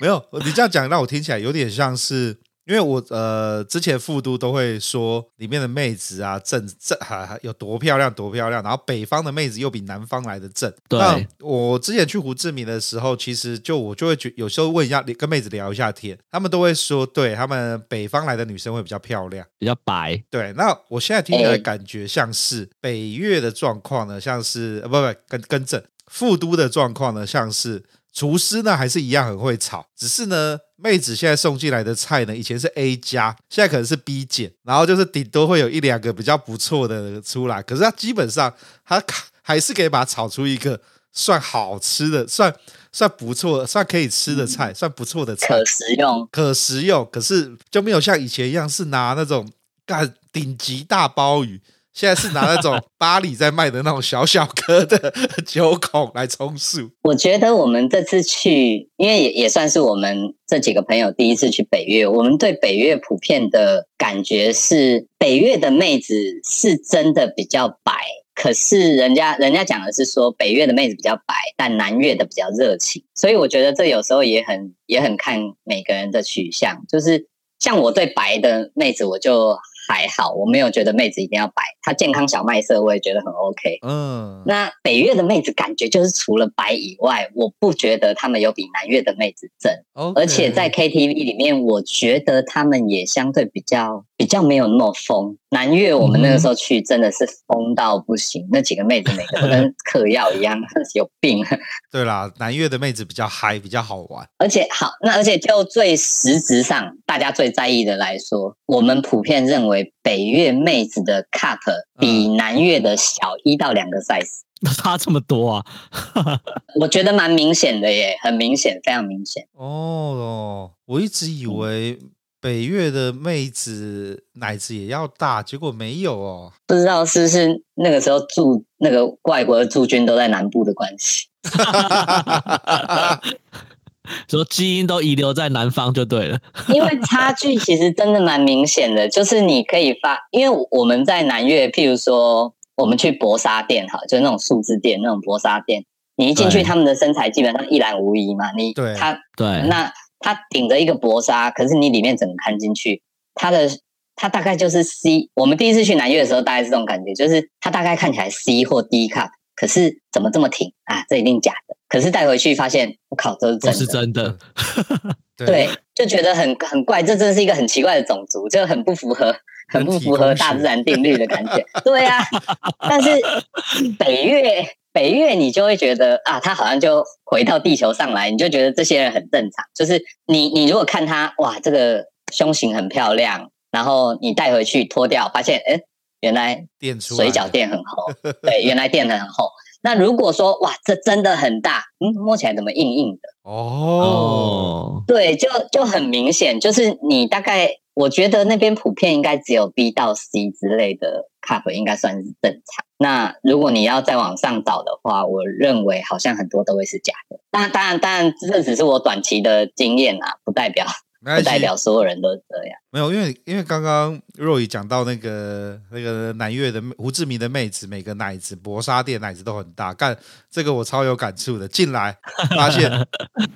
没有，你这样讲让我听起来有点像是。因为我呃之前副都都会说里面的妹子啊正正哈有多漂亮多漂亮，然后北方的妹子又比南方来的正。对。那我之前去胡志明的时候，其实就我就会觉有时候问一下跟妹子聊一下天，他们都会说，对他们北方来的女生会比较漂亮，比较白。对。那我现在听起来感觉像是北越的状况呢，像是呃不不跟跟正，副都的状况呢，像是。厨师呢还是一样很会炒，只是呢，妹子现在送进来的菜呢，以前是 A 加，现在可能是 B 减，然后就是顶多会有一两个比较不错的出来，可是它基本上它还是可以把它炒出一个算好吃的、算算不错、算可以吃的菜，算不错的菜，可食用，可食用，可是就没有像以前一样是拿那种干顶级大鲍鱼。现在是拿那种 巴黎在卖的那种小小颗的九孔来充数。我觉得我们这次去，因为也也算是我们这几个朋友第一次去北越，我们对北越普遍的感觉是，北越的妹子是真的比较白。可是人家人家讲的是说，北越的妹子比较白，但南越的比较热情。所以我觉得这有时候也很也很看每个人的取向。就是像我对白的妹子，我就。还好，我没有觉得妹子一定要白，她健康小麦色我也觉得很 OK。嗯，那北越的妹子感觉就是除了白以外，我不觉得他们有比南越的妹子正而且在 KTV 里面，我觉得他们也相对比较比较没有那么疯。南越我们那个时候去真的是疯到不行，嗯、那几个妹子每个都跟嗑药一样，有病。对啦，南越的妹子比较嗨，比较好玩，而且好，那而且就最实质上大家最在意的来说，我们普遍认为北越妹子的 cup 比南越的小一到两个 size，差这么多啊？我觉得蛮明显的耶，很明显，非常明显。哦，我一直以为。北越的妹子奶子也要大，结果没有哦。不知道是不是那个时候驻那个外国的驻军都在南部的关系，说基因都遗留在南方就对了。因为差距其实真的蛮明显的，就是你可以发，因为我们在南越，譬如说我们去薄纱店哈，就是那种数字店那种薄纱店，你一进去，他们的身材基本上一览无遗嘛。你对他对那。它顶着一个薄纱，可是你里面整个看进去，它的它大概就是 C。我们第一次去南越的时候，大概是这种感觉，就是它大概看起来 C 或 D cup，可是怎么这么挺啊？这一定假的。可是带回去发现，我靠，这是真的。是真的。对，就觉得很很怪，这真的是一个很奇怪的种族，就很不符合，很不符合大自然定律的感觉。对啊，但是北越。北越，你就会觉得啊，他好像就回到地球上来，你就觉得这些人很正常。就是你，你如果看他，哇，这个胸型很漂亮，然后你带回去脱掉，发现，哎，原来水饺垫很厚，对，原来垫很厚。那如果说，哇，这真的很大，嗯，摸起来怎么硬硬的？哦，对，就就很明显，就是你大概。我觉得那边普遍应该只有 B 到 C 之类的 cup 应该算是正常。那如果你要再往上找的话，我认为好像很多都会是假的。当然，当然，当然，这只是我短期的经验啊，不代表。不代表所有人都这样。没有，因为因为刚刚若雨讲到那个那个南越的胡志明的妹子，每个奶子薄纱店奶子都很大，干这个我超有感触的。进来 发现，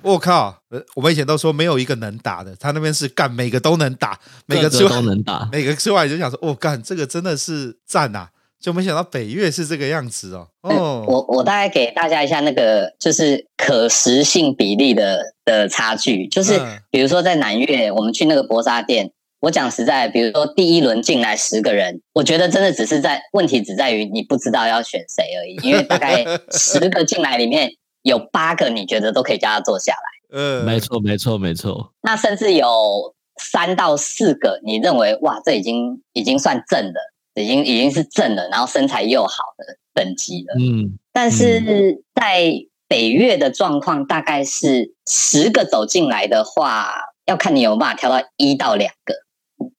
我靠，我们以前都说没有一个能打的，他那边是干每个都能打，每个吃完都能打，每个吃完就想说，我干这个真的是赞啊！就没想到北越是这个样子哦。哦，我我大概给大家一下那个就是可实性比例的的差距，就是比如说在南越，我们去那个薄纱店，我讲实在，比如说第一轮进来十个人，我觉得真的只是在问题只在于你不知道要选谁而已，因为大概 十个进来里面有八个你觉得都可以叫他坐下来。嗯，没错没错没错。那甚至有三到四个你认为哇，这已经已经算正的。已经已经是正了，然后身材又好的等级了。嗯，但是在北越的状况大概是十个走进来的话，要看你有没有办法挑到一到两个，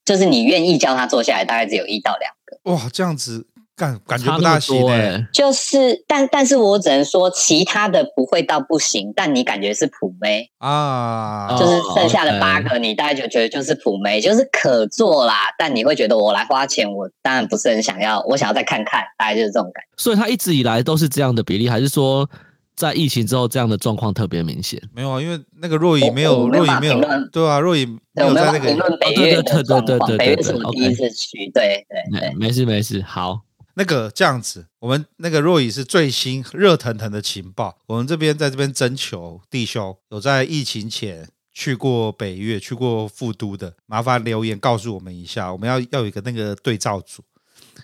就是你愿意叫他坐下来，大概只有一到两个。哇，这样子。感感觉不大行哎，就是，但但是我只能说，其他的不会到不行，但你感觉是普妹啊，就是剩下的八个，你大概就觉得就是普妹，就是可做啦，但你会觉得我来花钱，我当然不是很想要，我想要再看看，大概就是这种感觉。所以他一直以来都是这样的比例，还是说在疫情之后这样的状况特别明显？没有啊，因为那个若雨没有，若雨没有，对啊，若雨没有在那个对对对对对对对，北越是我第一次去，对对对，没事没事，好。那个这样子，我们那个若雨是最新热腾腾的情报。我们这边在这边征求弟兄有在疫情前去过北越、去过富都的，麻烦留言告诉我们一下。我们要要有一个那个对照组。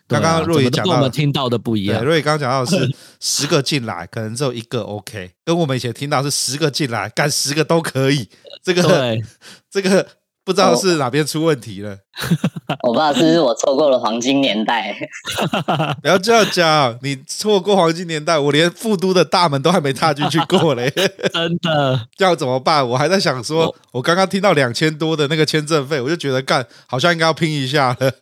刚刚若雨讲到，我们听到的不一样。若雨刚刚讲到的是十个进来，可能只有一个 OK，跟我们以前听到是十个进来，干十个都可以。这个对这个。不知道是哪边出问题了，我不知道是不是我错过了黄金年代。不要这样讲，你错过黄金年代，我连富都的大门都还没踏进去过嘞。真的，这样怎么办？我还在想说，我刚刚听到两千多的那个签证费，我就觉得干好像应该要拼一下了。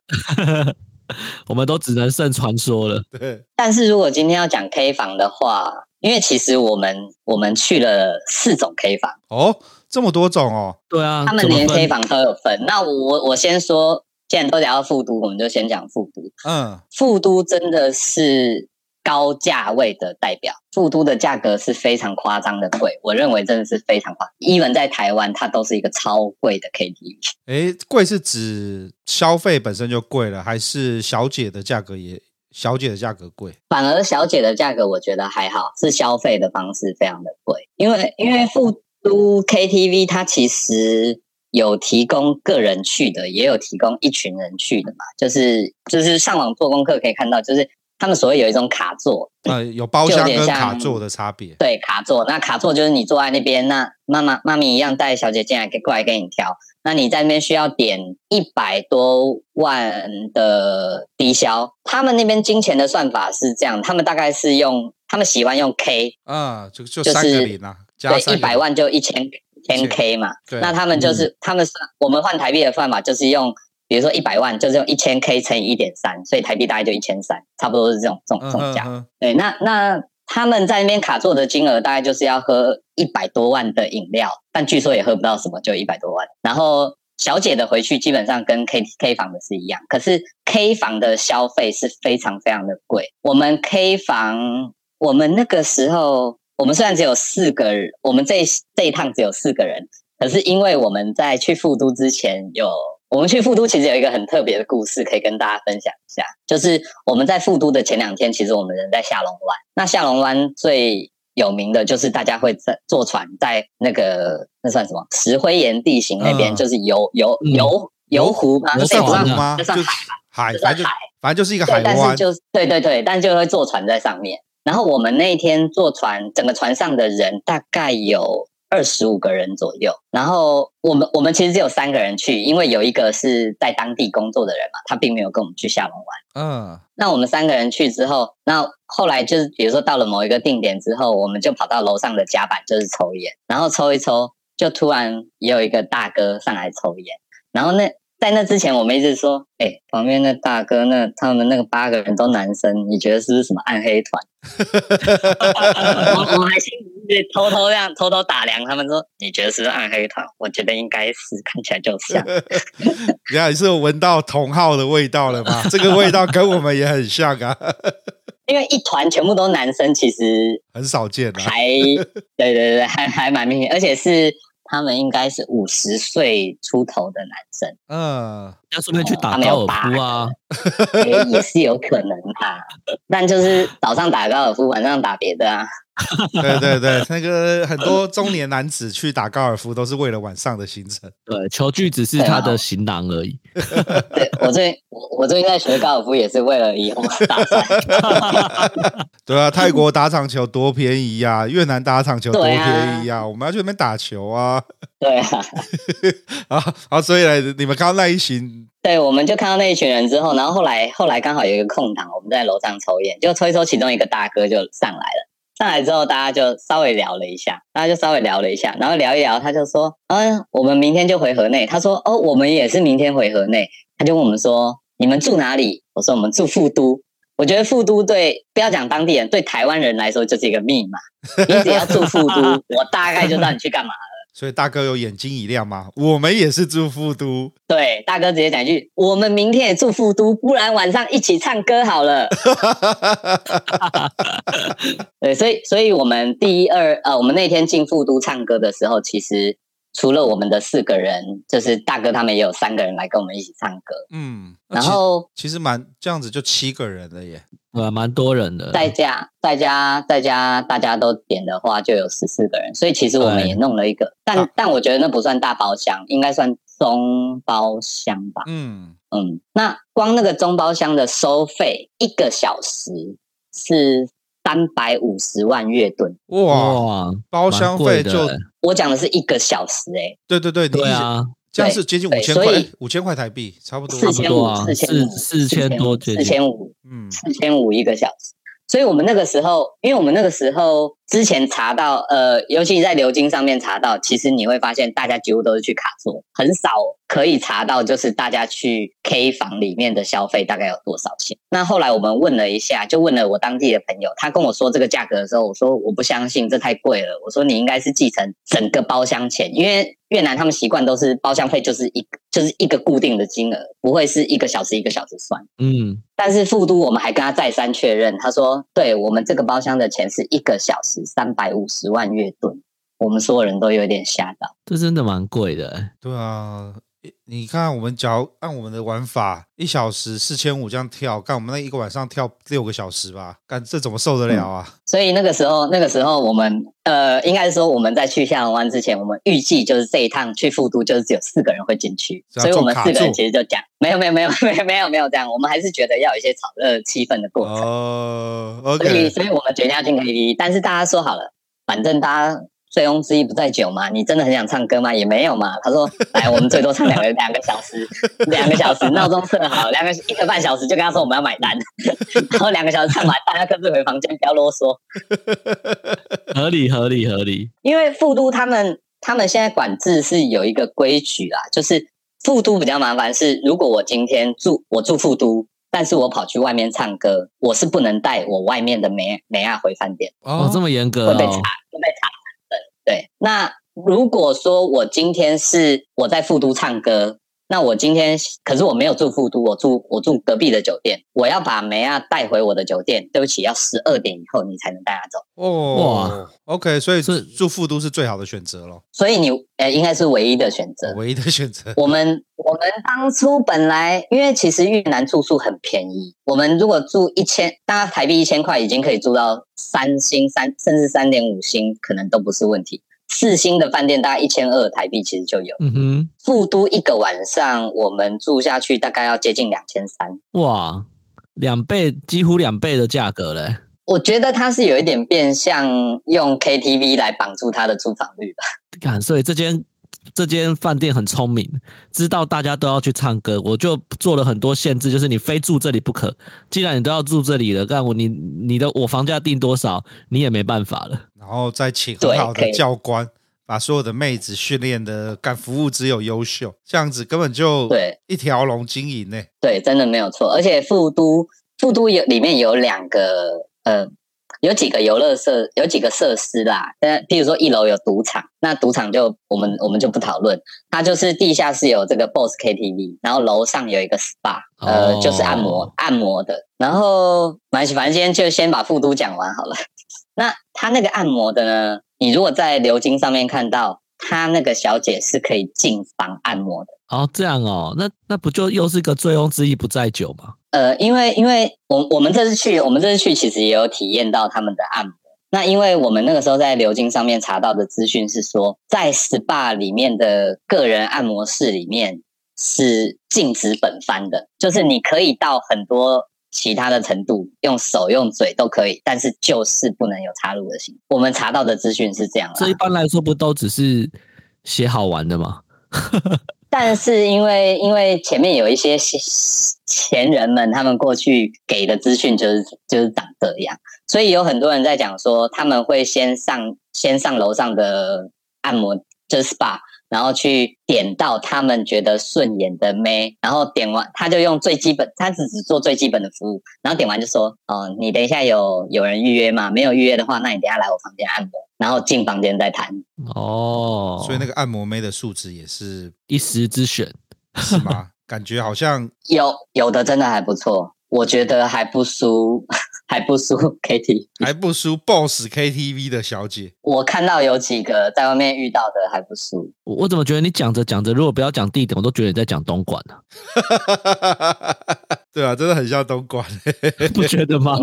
我们都只能剩传说了。对，但是如果今天要讲 K 房的话，因为其实我们我们去了四种 K 房哦。这么多种哦，对啊，他们连 K 房都有分。那我我先说，既然都聊到复都，我们就先讲复都。嗯，复都真的是高价位的代表。复都的价格是非常夸张的贵，我认为真的是非常夸张。even 在台湾，它都是一个超贵的 KTV。哎，贵是指消费本身就贵了，还是小姐的价格也小姐的价格贵？反而小姐的价格我觉得还好，是消费的方式非常的贵。因为因为富都 KTV 它其实。有提供个人去的，也有提供一群人去的嘛。就是就是上网做功课可以看到，就是他们所谓有一种卡座，呃，有包厢跟卡座的差别。对，卡座，那卡座就是你坐在那边，那妈妈妈咪一样带小姐进来给，过来给你挑。那你在那边需要点一百多万的低消。他们那边金钱的算法是这样，他们大概是用，他们喜欢用 K，啊，就就三个零啊，就是、对，一百万就一千。千 K 嘛，那他们就是、嗯、他们算我们换台币的算法，就是用比如说一百万，就是用一千 K 乘以一点三，所以台币大概就一千三，差不多是这种这种这种价、嗯嗯。对，那那他们在那边卡座的金额大概就是要喝一百多万的饮料，但据说也喝不到什么，就一百多万。然后小姐的回去基本上跟 K K 房的是一样，可是 K 房的消费是非常非常的贵。我们 K 房，我们那个时候。我们虽然只有四个人，我们这这一趟只有四个人，可是因为我们在去富都之前有，我们去富都其实有一个很特别的故事可以跟大家分享一下，就是我们在富都的前两天，其实我们人在下龙湾。那下龙湾最有名的就是大家会在坐船在那个那算什么石灰岩地形那边，就是游游游游湖吗？算湖吗？那算海海，就算海，反正就是一个海湾。但是就对对对，但就会坐船在上面。然后我们那一天坐船，整个船上的人大概有二十五个人左右。然后我们我们其实只有三个人去，因为有一个是在当地工作的人嘛，他并没有跟我们去厦门玩。嗯，那我们三个人去之后，那后来就是比如说到了某一个定点之后，我们就跑到楼上的甲板就是抽烟，然后抽一抽，就突然也有一个大哥上来抽烟，然后那。在那之前，我们一直说，哎、欸，旁边那大哥，那他们那个八个人都男生，你觉得是不是什么暗黑团？我我们还心里偷偷这样偷偷打量他们，说你觉得是不是暗黑团？我觉得应该是，看起来就像。你看，你是有闻到同号的味道了吗？这个味道跟我们也很像啊。因为一团全部都男生，其实很少见啊。还对对对，还还蛮明显，而且是。他们应该是五十岁出头的男生，嗯，要顺便去打高尔夫啊，也是有可能啊。但就是早上打高尔夫，晚上打别的啊。对对对，那个很多中年男子去打高尔夫都是为了晚上的行程。对，球具只是他的行囊而已。对，我最我我最近在学高尔夫也是为了以后打赛。对啊，泰国打场球多便宜呀，啊，越南打场球多便宜呀，啊啊，我们要去那边打球啊。对啊。啊啊，所以呢，你们刚刚那一群，对，我们就看到那一群人之后，然后后来后来刚好有一个空档，我们在楼上抽烟，就抽一抽，其中一个大哥就上来了。上来之后，大家就稍微聊了一下，大家就稍微聊了一下，然后聊一聊，他就说：“嗯，我们明天就回河内。”他说：“哦，我们也是明天回河内。”他就问我们说：“你们住哪里？”我说：“我们住富都。”我觉得富都对，不要讲当地人，对台湾人来说就是一个密码。你只要住富都，我大概就知道你去干嘛了。所以大哥有眼睛一亮吗？我们也是住富都。对，大哥直接讲一句：“我们明天也住富都，不然晚上一起唱歌好了。” 对，所以，所以我们第一二呃，我们那天进富都唱歌的时候，其实。除了我们的四个人，就是大哥他们也有三个人来跟我们一起唱歌。嗯，然后其实蛮这样子，就七个人了耶，对，蛮多人的。在家，在家，在家，大家都点的话，就有十四个人。所以其实我们也弄了一个，但、啊、但我觉得那不算大包厢，应该算中包厢吧。嗯嗯，那光那个中包厢的收费一个小时是。三百五十万月盾哇！包厢费就我讲的是一个小时哎、欸，对对对，对啊，这样是接近五千块，五千块台币差不多，四千五，四千五，四千多，四千五，嗯，四千五一个小时。所以我们那个时候，因为我们那个时候之前查到，呃，尤其在流金上面查到，其实你会发现，大家几乎都是去卡座，很少可以查到，就是大家去 K 房里面的消费大概有多少钱。那后来我们问了一下，就问了我当地的朋友，他跟我说这个价格的时候，我说我不相信，这太贵了。我说你应该是继承整个包厢钱，因为越南他们习惯都是包厢费就是一就是一个固定的金额，不会是一个小时一个小时算。嗯，但是富都我们还跟他再三确认，他说对我们这个包厢的钱是一个小时三百五十万越盾，我们所有人都有点吓到，这真的蛮贵的。对啊。你看，我们只要按我们的玩法，一小时四千五这样跳，干我们那一个晚上跳六个小时吧，干这怎么受得了啊？嗯、所以那个时候，那个时候我们呃，应该是说我们在去下龙湾之前，我们预计就是这一趟去富都就是只有四个人会进去，所以我们四个人其实就讲没有没有没有没有没有没有这样，我们还是觉得要有一些炒热气氛的过程哦。所以所以我们决定要进 KTV，但是大家说好了，反正大家。醉翁之意不在酒嘛，你真的很想唱歌吗？也没有嘛。他说：“来，我们最多唱两个两个小时，两个小时，闹钟设好，两个一个半小时就跟他说我们要买单，然后两个小时唱完，大家各自回房间，不要啰嗦。”合理合理合理。因为富都他们他们现在管制是有一个规矩啦，就是富都比较麻烦是，如果我今天住我住富都，但是我跑去外面唱歌，我是不能带我外面的美美亚回饭店哦，这么严格，会被查，会被查。对，那如果说我今天是我在富都唱歌，那我今天可是我没有住富都，我住我住隔壁的酒店，我要把梅亚带回我的酒店，对不起，要十二点以后你才能带她走。哦，哇，OK，所以是住富都是最好的选择咯。所以你呃，应该是唯一的选择，唯一的选择。我们我们当初本来因为其实越南住宿很便宜，我们如果住一千，大概台币一千块已经可以住到。三星三甚至三点五星可能都不是问题，四星的饭店大概一千二台币其实就有。嗯哼，富都一个晚上我们住下去大概要接近两千三。哇，两倍几乎两倍的价格嘞！我觉得它是有一点变相用 KTV 来绑住它的住房率吧。看，所以这间。这间饭店很聪明，知道大家都要去唱歌，我就做了很多限制，就是你非住这里不可。既然你都要住这里了，干我你你的我房价定多少，你也没办法了。然后再请很好的教官，把所有的妹子训练的干服务只有优秀，这样子根本就对一条龙经营呢。对，真的没有错。而且富都富都有里面有两个呃。有几个游乐设，有几个设施啦。但譬如说一楼有赌场，那赌场就我们我们就不讨论。它就是地下室有这个 BOSS KTV，然后楼上有一个 SPA，呃，就是按摩按摩的。然后反正反正今天就先把富都讲完好了。那他那个按摩的呢，你如果在流金上面看到，他那个小姐是可以进房按摩的。哦，这样哦，那那不就又是个醉翁之意不在酒吗？呃，因为因为我我们这次去，我们这次去其实也有体验到他们的按摩。那因为我们那个时候在流金上面查到的资讯是说，在 SPA 里面的个人按摩室里面是禁止本番的，就是你可以到很多其他的程度，用手用嘴都可以，但是就是不能有插入的行为。我们查到的资讯是这样。这一般来说不都只是写好玩的吗？但是因为因为前面有一些前人们，他们过去给的资讯就是就是长这样，所以有很多人在讲说他们会先上先上楼上的按摩就是 SPA，然后去点到他们觉得顺眼的妹，然后点完他就用最基本，他只只做最基本的服务，然后点完就说哦，你等一下有有人预约吗？没有预约的话，那你等下来我房间按摩。然后进房间再谈哦，所以那个按摩妹的素质也是一时之选，是吗？感觉好像有有的真的还不错，我觉得还不输，还不输 KTV，还不输 Boss KTV 的小姐。我看到有几个在外面遇到的还不输。我，我怎么觉得你讲着讲着，如果不要讲地点，我都觉得你在讲东莞呢、啊？对啊，真的很像东莞，不觉得吗？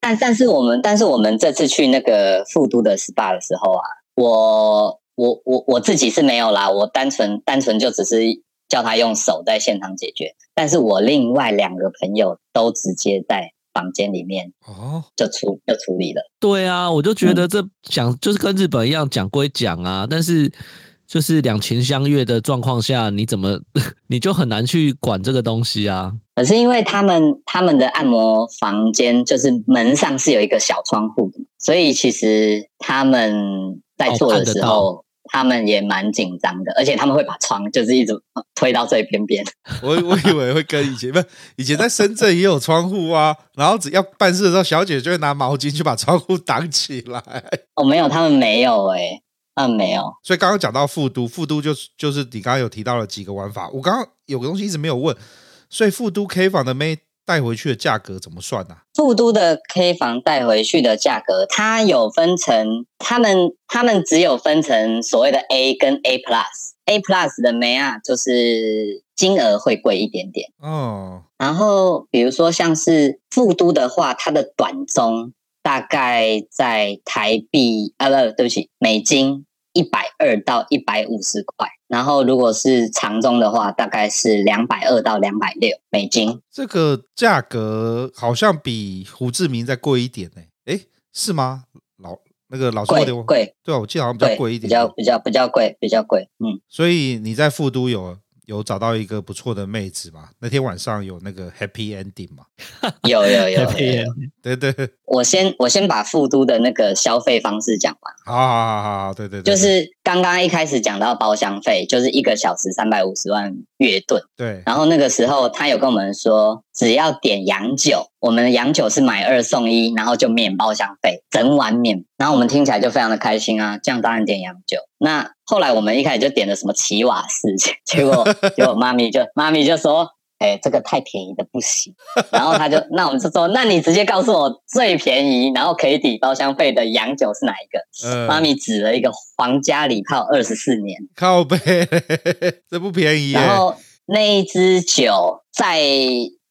但但是我们但是我们这次去那个富都的 SPA 的时候啊，我我我我自己是没有啦，我单纯单纯就只是叫他用手在现场解决。但是我另外两个朋友都直接在房间里面哦，就处就处理了。对啊，我就觉得这讲就是跟日本一样讲归讲啊，但是就是两情相悦的状况下，你怎么 你就很难去管这个东西啊？可是因为他们他们的按摩房间就是门上是有一个小窗户的，所以其实他们在做的时候，哦、他们也蛮紧张的，而且他们会把窗就是一直推到最边边。我我以为会跟以前不，以前在深圳也有窗户啊，然后只要办事的时候，小姐就会拿毛巾去把窗户挡起来。哦，没有，他们没有哎、欸。嗯，没有。所以刚刚讲到复都，复都就是就是你刚刚有提到了几个玩法。我刚刚有个东西一直没有问，所以复都 K 房的妹带回去的价格怎么算呢、啊？富都的 K 房带回去的价格，它有分成，他们他们只有分成所谓的 A 跟 A Plus。A Plus 的妹啊，就是金额会贵一点点哦。然后比如说像是富都的话，它的短中。大概在台币啊，不，对不起，美金一百二到一百五十块。然后如果是长中的话，大概是两百二到两百六美金。这个价格好像比胡志明再贵一点呢？诶，是吗？老那个老师，贵贵，对啊，我记得好像比较贵一点，比较比较比较贵，比较贵。嗯，所以你在富都有。有找到一个不错的妹子嘛？那天晚上有那个 happy ending 吗？有有有，有，有，对对。我先我先把富都的那个消费方式讲完。好好好好，对对对。就是刚刚一开始讲到包厢费，就是一个小时三百五十万月盾。对。然后那个时候他有跟我们说，只要点洋酒，我们的洋酒是买二送一，然后就免包厢费，整晚免。然后我们听起来就非常的开心啊，这样当然点洋酒。那后来我们一开始就点了什么奇瓦斯，结果结果妈咪就妈咪就说：“哎、欸，这个太便宜的不行。”然后他就那我们就说：“那你直接告诉我最便宜，然后可以抵包厢费的洋酒是哪一个？”呃、妈咪指了一个皇家礼炮二十四年，靠背，这不便宜。然后那一支酒在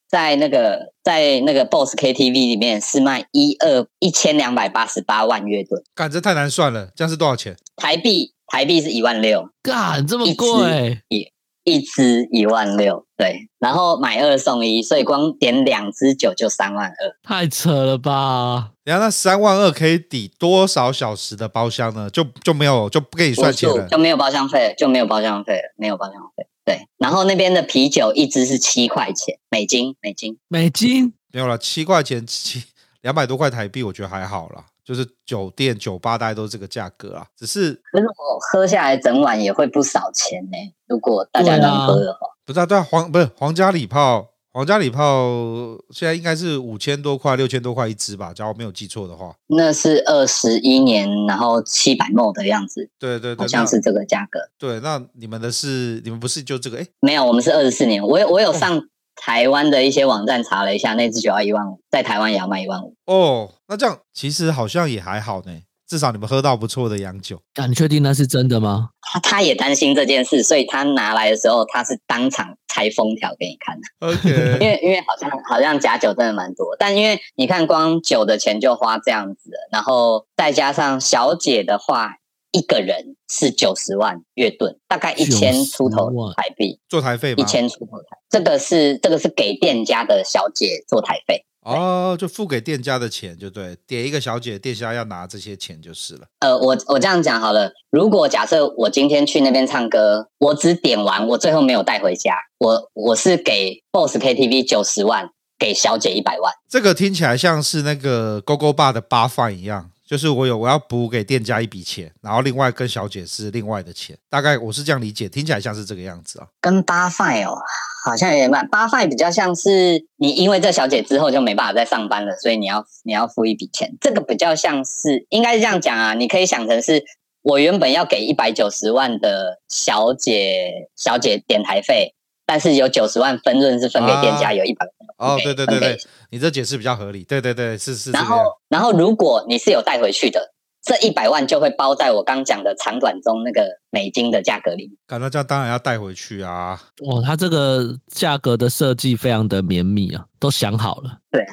在那个在那个 Boss KTV 里面是卖一二一千两百八十八万月盾，干，这太难算了，这样是多少钱？台币。台币是一万六，干这么贵，一一支一万六，对，然后买二送一，所以光点两支酒就三万二，太扯了吧？然后那三万二可以抵多少小时的包厢呢？就就没有就不给你算钱了，就没有包厢费，就没有包厢费了，没有包厢费。对，然后那边的啤酒一支是七块钱美金，美金，美金，没有了，七块钱七两百多块台币，我觉得还好啦。就是酒店、酒吧大概都是这个价格啊，只是可是我喝下来整晚也会不少钱呢。如果大家能喝的话，不是啊对啊，皇不是皇家礼炮，皇家礼炮现在应该是五千多块、六千多块一支吧，假如我没有记错的话。那是二十一年，然后七百 ml 的样子。对对对，好像是这个价格。对，那你们的是你们不是就这个？哎，没有，我们是二十四年。我有我有上。哦台湾的一些网站查了一下，那支酒要一万五，在台湾也要卖一万五。哦，那这样其实好像也还好呢，至少你们喝到不错的洋酒。啊，你确定那是真的吗？他他也担心这件事，所以他拿来的时候，他是当场拆封条给你看的。OK，因为因为好像好像假酒真的蛮多，但因为你看光酒的钱就花这样子了，然后再加上小姐的话。一个人是九十万月盾，大概一千出头台币做台费，一千出头台。这个是这个是给店家的小姐做台费哦，就付给店家的钱就对，点一个小姐，店家要拿这些钱就是了。呃，我我这样讲好了，如果假设我今天去那边唱歌，我只点完，我最后没有带回家，我我是给 Boss KTV 九十万，给小姐一百万。这个听起来像是那个 GoGo Bar 的 Bar Fine 一样。就是我有我要补给店家一笔钱，然后另外跟小姐是另外的钱，大概我是这样理解，听起来像是这个样子啊。跟八费哦，好像有点慢。八费比较像是你因为这小姐之后就没办法再上班了，所以你要你要付一笔钱。这个比较像是应该是这样讲啊，你可以想成是我原本要给一百九十万的小姐小姐点台费，但是有九十万分润是分给店家，有一百万。哦，对对对对，你这解释比较合理。对对对，是是。然后，然后如果你是有带回去的，这一百万就会包在我刚讲的长短中那个美金的价格里。感到这样当然要带回去啊！哦，它这个价格的设计非常的绵密啊，都想好了。对，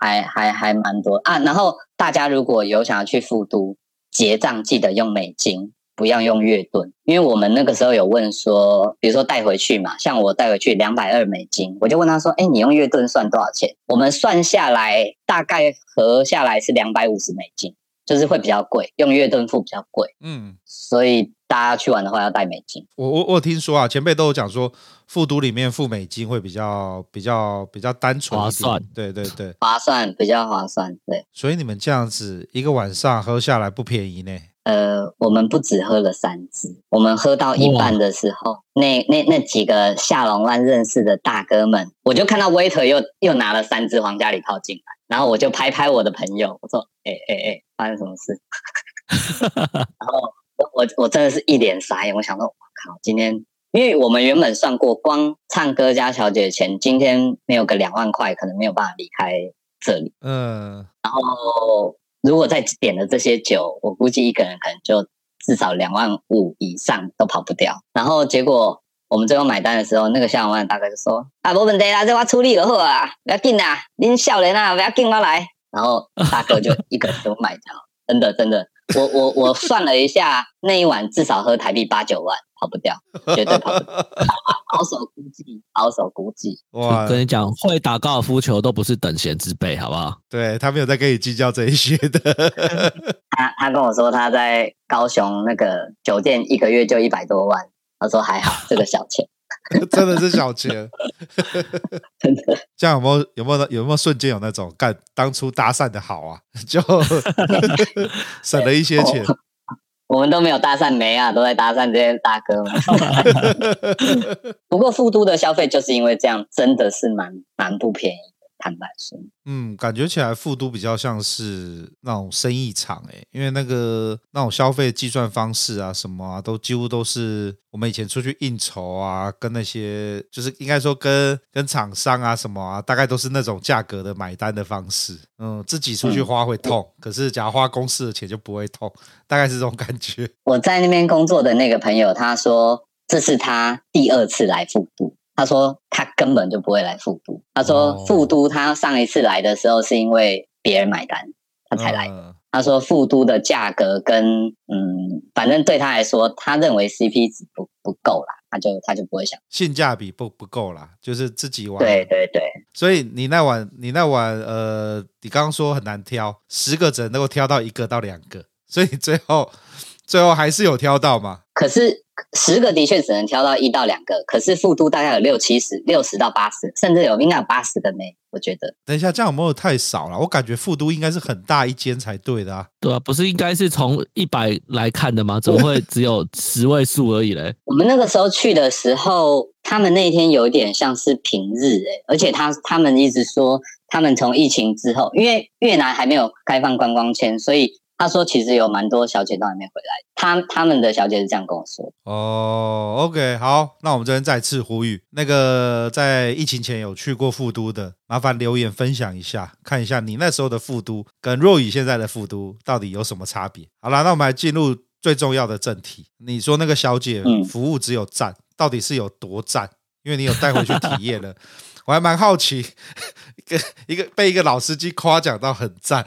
还还还蛮多啊。然后大家如果有想要去复都结账，记得用美金。不要用月盾，因为我们那个时候有问说，比如说带回去嘛，像我带回去两百二美金，我就问他说：“哎，你用月盾算多少钱？”我们算下来大概合下来是两百五十美金，就是会比较贵，用月盾付比较贵。嗯，所以大家去玩的话要带美金。我我我听说啊，前辈都有讲说，复读里面付美金会比较比较比较单纯，划算。对对对，划算比较划算。对，所以你们这样子一个晚上喝下来不便宜呢。呃，我们不止喝了三支，我们喝到一半的时候，那那那几个下龙湾认识的大哥们，我就看到 waiter 又又拿了三支皇家礼炮进来，然后我就拍拍我的朋友，我说：“哎哎哎，发生什么事？” 然后我我我真的是一脸傻眼，我想说：“我靠，今天因为我们原本算过，光唱歌加小姐钱，今天没有个两万块，可能没有办法离开这里。”嗯，然后。如果再点了这些酒，我估计一个人可能就至少两万五以上都跑不掉。然后结果我们最后买单的时候，那个消防员大哥就说：“啊，没问题啦，这我处理就好啊，不要紧啦，您少年啊，不要紧，我来。”然后大哥就一个人都买掉，真的真的，我我我算了一下，那一晚至少喝台币八九万。跑不掉，绝对跑不掉。保守估计，保守估计。哇，跟你讲，会打高尔夫球都不是等闲之辈，好不好？对，他没有在跟你计较这一些的。他他跟我说他在高雄那个酒店一个月就一百多万，他说还好，这个小钱，真的是小钱。真的，这样有没有有没有有没有瞬间有那种干当初搭讪的好啊？就 省了一些钱。我 们都没有搭讪没啊，都在搭讪这些大哥们。不过富都的消费就是因为这样，真的是蛮蛮不便宜。坦白说，嗯，感觉起来富都比较像是那种生意场哎，因为那个那种消费计算方式啊，什么啊，都几乎都是我们以前出去应酬啊，跟那些就是应该说跟跟厂商啊什么啊，大概都是那种价格的买单的方式。嗯，自己出去花会痛，嗯、可是假如花公司的钱就不会痛，大概是这种感觉。我在那边工作的那个朋友，他说这是他第二次来富都。他说他根本就不会来复都。他说复都他上一次来的时候是因为别人买单，他才来。他说复都的价格跟嗯，反正对他来说，他认为 CP 值不不够啦，他就他就不会想性价比不不够啦，就是自己玩。对对对。所以你那晚你那晚呃，你刚刚说很难挑，十个只能够挑到一个到两个，所以最后最后还是有挑到嘛？可是。十个的确只能挑到一到两个，可是富都大概有六七十、六十到八十，甚至有应该有八十个呢。我觉得，等一下，这样有没有太少了？我感觉富都应该是很大一间才对的啊。对啊，不是应该是从一百来看的吗？怎么会只有十位数而已嘞？我们那个时候去的时候，他们那天有点像是平日诶，而且他他们一直说，他们从疫情之后，因为越南还没有开放观光签，所以。他说：“其实有蛮多小姐都还没回来，他他们的小姐是这样跟我说。”哦，OK，好，那我们这边再次呼吁，那个在疫情前有去过富都的，麻烦留言分享一下，看一下你那时候的富都跟若雨现在的富都到底有什么差别。好了，那我们来进入最重要的正题。你说那个小姐服务只有赞，到底是有多赞？因为你有带回去体验了，我还蛮好奇，一个一个被一个老司机夸奖到很赞。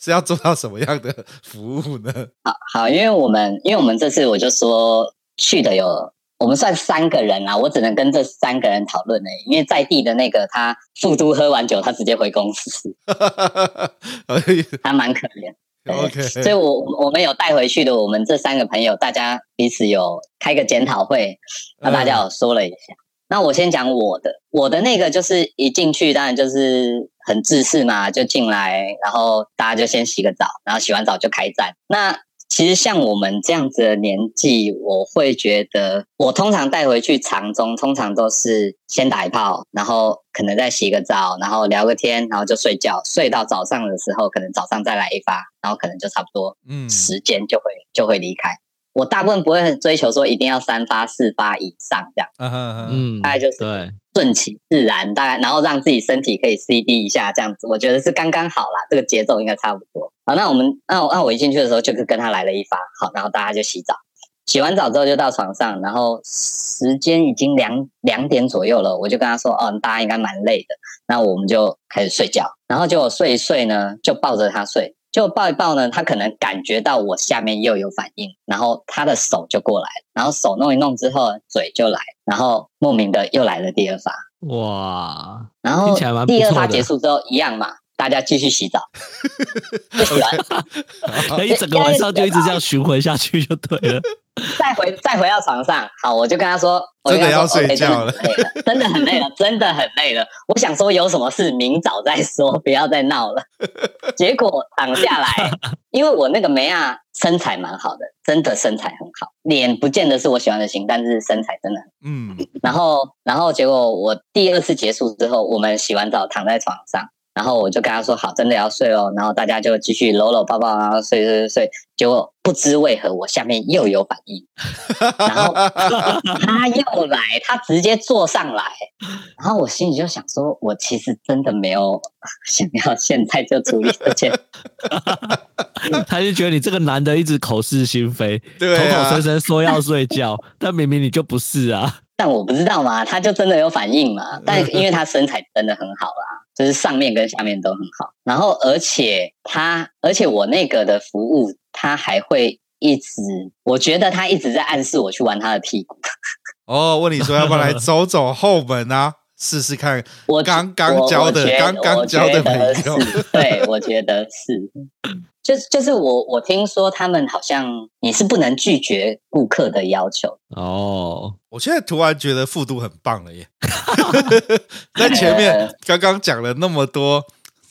是要做到什么样的服务呢？好好，因为我们因为我们这次我就说去的有我们算三个人啊，我只能跟这三个人讨论呢，因为在地的那个他富都喝完酒，他直接回公司，他蛮可怜。OK，所以我我们有带回去的，我们这三个朋友，大家彼此有开个检讨会，那大家有说了一下。嗯那我先讲我的，我的那个就是一进去，当然就是很自私嘛，就进来，然后大家就先洗个澡，然后洗完澡就开战。那其实像我们这样子的年纪，我会觉得，我通常带回去长中，通常都是先打一炮，然后可能再洗个澡，然后聊个天，然后就睡觉，睡到早上的时候，可能早上再来一发，然后可能就差不多，嗯，时间就会就会离开。我大部分不会很追求说一定要三发四发以上这样，嗯，大概就是顺其自然，大概然后让自己身体可以 CD 一下这样子，我觉得是刚刚好啦，这个节奏应该差不多。好，那我们那我那我一进去的时候就是跟他来了一发，好，然后大家就洗澡，洗完澡之后就到床上，然后时间已经两两点左右了，我就跟他说，哦，大家应该蛮累的，那我们就开始睡觉，然后结果睡一睡呢，就抱着他睡。就抱一抱呢，他可能感觉到我下面又有反应，然后他的手就过来，然后手弄一弄之后，嘴就来，然后莫名的又来了第二发。哇！然后第二发结束之后一样嘛，大家继续洗澡，不洗完，那一整个晚上就一直这样循环下去就对了。再回再回到床上，好，我就跟他说，真的要睡觉了，真的很累了，真的很累了。我想说有什么事明早再说，不要再闹了。结果躺下来，因为我那个梅亚身材蛮好的，真的身材很好，脸不见得是我喜欢的型，但是身材真的很，嗯。然后，然后结果我第二次结束之后，我们洗完澡躺在床上。然后我就跟他说：“好，真的要睡哦。”然后大家就继续搂搂抱抱，然后睡睡睡。结果不知为何，我下面又有反应，然后 他又来，他直接坐上来。然后我心里就想说：“我其实真的没有想要现在就处理这件。”他就觉得你这个男的一直口是心非，对啊、口口声声说要睡觉，但明明你就不是啊。但我不知道嘛，他就真的有反应嘛？但 因为他身材真的很好啦。就是上面跟下面都很好，然后而且他，而且我那个的服务，他还会一直，我觉得他一直在暗示我去玩他的屁股。哦，问你说要不要来走走后门啊？试试看。我刚刚交的，刚刚交的朋友。对，我觉得是。就就是我我听说他们好像你是不能拒绝顾客的要求哦。我现在突然觉得复读很棒了耶，在前面 刚刚讲了那么多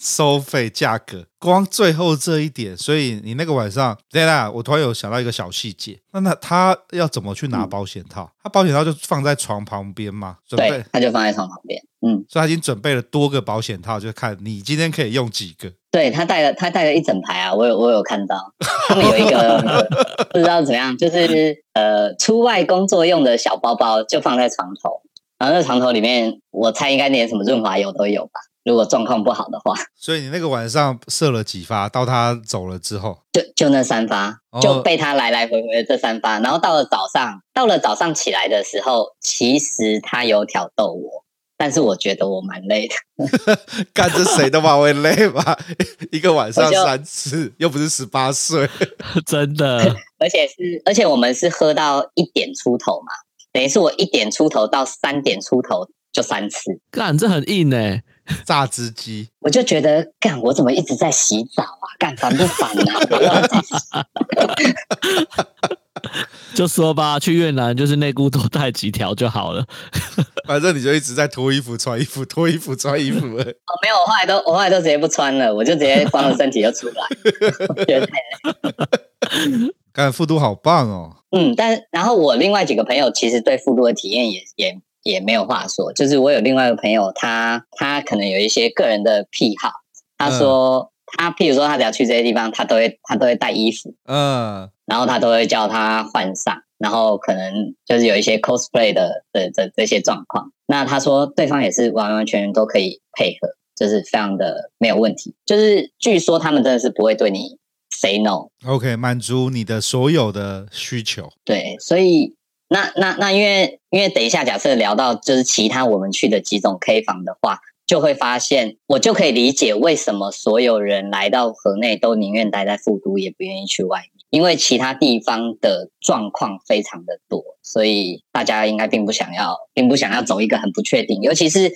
收费价格，光最后这一点，所以你那个晚上，对啦，我突然有想到一个小细节，那那他要怎么去拿保险套？嗯、他保险套就放在床旁边嘛，准备对，他就放在床旁边，嗯，所以他已经准备了多个保险套，就看你今天可以用几个。对，他带了，他带了一整排啊，我有我有看到，他们有一个 不知道怎么样，就是呃出外工作用的小包包，就放在床头，然后那床头里面，我猜应该连什么润滑油都有吧，如果状况不好的话。所以你那个晚上射了几发？到他走了之后，就就那三发，就被他来来回回的这三发，然后到了早上，到了早上起来的时候，其实他有挑逗我。但是我觉得我蛮累的，干这谁都蛮会累吧？一个晚上三次，又不是十八岁，真的。而且是，而且我们是喝到一点出头嘛，等于是我一点出头到三点出头就三次。干，这很硬哎，榨汁机。我就觉得干，我怎么一直在洗澡啊？干，烦不烦啊？就说吧，去越南就是内裤多带几条就好了。反正你就一直在脱衣服、穿衣服、脱衣服、穿衣服。哦，没有，我后来都我后来都直接不穿了，我就直接 光着身体就出来。我觉得太累。看富都好棒哦。嗯，但然后我另外几个朋友其实对复都的体验也也也没有话说。就是我有另外一个朋友，他他可能有一些个人的癖好。他说、嗯、他譬如说他只要去这些地方，他都会他都会带衣服。嗯。然后他都会叫他换上，然后可能就是有一些 cosplay 的的的这些状况。那他说对方也是完完全全都可以配合，就是非常的没有问题。就是据说他们真的是不会对你 say no。OK，满足你的所有的需求。对，所以那那那因为因为等一下假设聊到就是其他我们去的几种 K 房的话，就会发现我就可以理解为什么所有人来到河内都宁愿待在富都，也不愿意去外面。因为其他地方的状况非常的多，所以大家应该并不想要，并不想要走一个很不确定。尤其是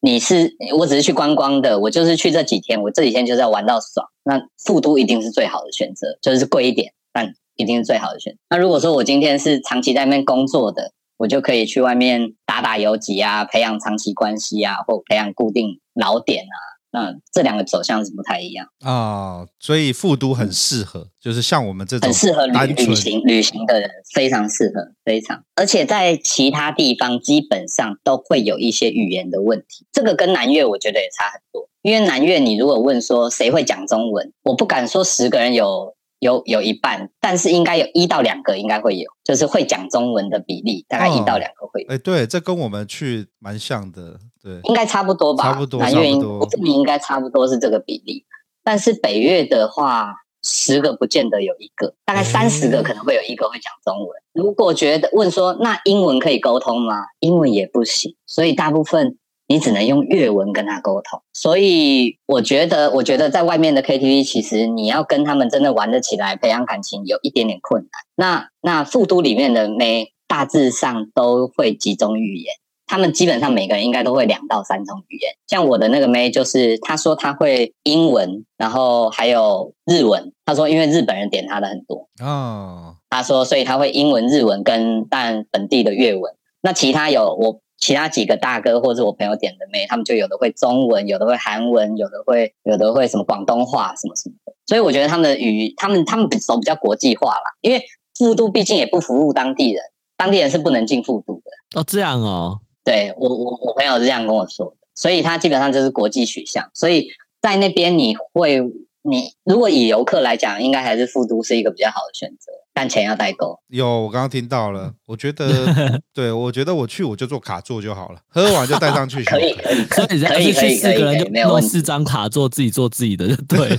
你是，我只是去观光的，我就是去这几天，我这几天就是要玩到爽。那富都一定是最好的选择，就是贵一点，但一定是最好的选择。那如果说我今天是长期在那边工作的，我就可以去外面打打游击啊，培养长期关系啊，或培养固定老点啊。那这两个走向是不太一样啊、哦，所以复都很适合，嗯、就是像我们这种很适合旅旅行旅行的人，非常适合，非常。而且在其他地方基本上都会有一些语言的问题，这个跟南越我觉得也差很多。因为南越你如果问说谁会讲中文，我不敢说十个人有。有有一半，但是应该有一到两个应该会有，就是会讲中文的比例大概一到两个会有。哎、哦，对，这跟我们去蛮像的，对，应该差不多吧？差不多，南越我这里应该差不多是这个比例。但是北越的话，十个不见得有一个，大概三十个可能会有一个会讲中文。哎、如果觉得问说那英文可以沟通吗？英文也不行，所以大部分。你只能用粤文跟他沟通，所以我觉得，我觉得在外面的 KTV，其实你要跟他们真的玩得起来，培养感情，有一点点困难。那那富都里面的妹大致上都会几种语言，他们基本上每个人应该都会两到三种语言。像我的那个妹，就是她说她会英文，然后还有日文。她说因为日本人点她的很多哦，她说所以她会英文、日文跟但本地的粤文。那其他有我其他几个大哥或者我朋友点的妹，他们就有的会中文，有的会韩文，有的会有的会什么广东话什么什么的。所以我觉得他们的语，他们他们走比较国际化啦，因为复都毕竟也不服务当地人，当地人是不能进复都的。哦，这样哦。对，我我我朋友是这样跟我说的，所以他基本上就是国际取向，所以在那边你会，你如果以游客来讲，应该还是复都是一个比较好的选择。但钱要带够。有，我刚刚听到了。我觉得，对，我觉得我去我就做卡座就好了，喝完就带上去。可以，可以，可以，可以，可以，四个人就弄四张卡座，自己做自己的就对。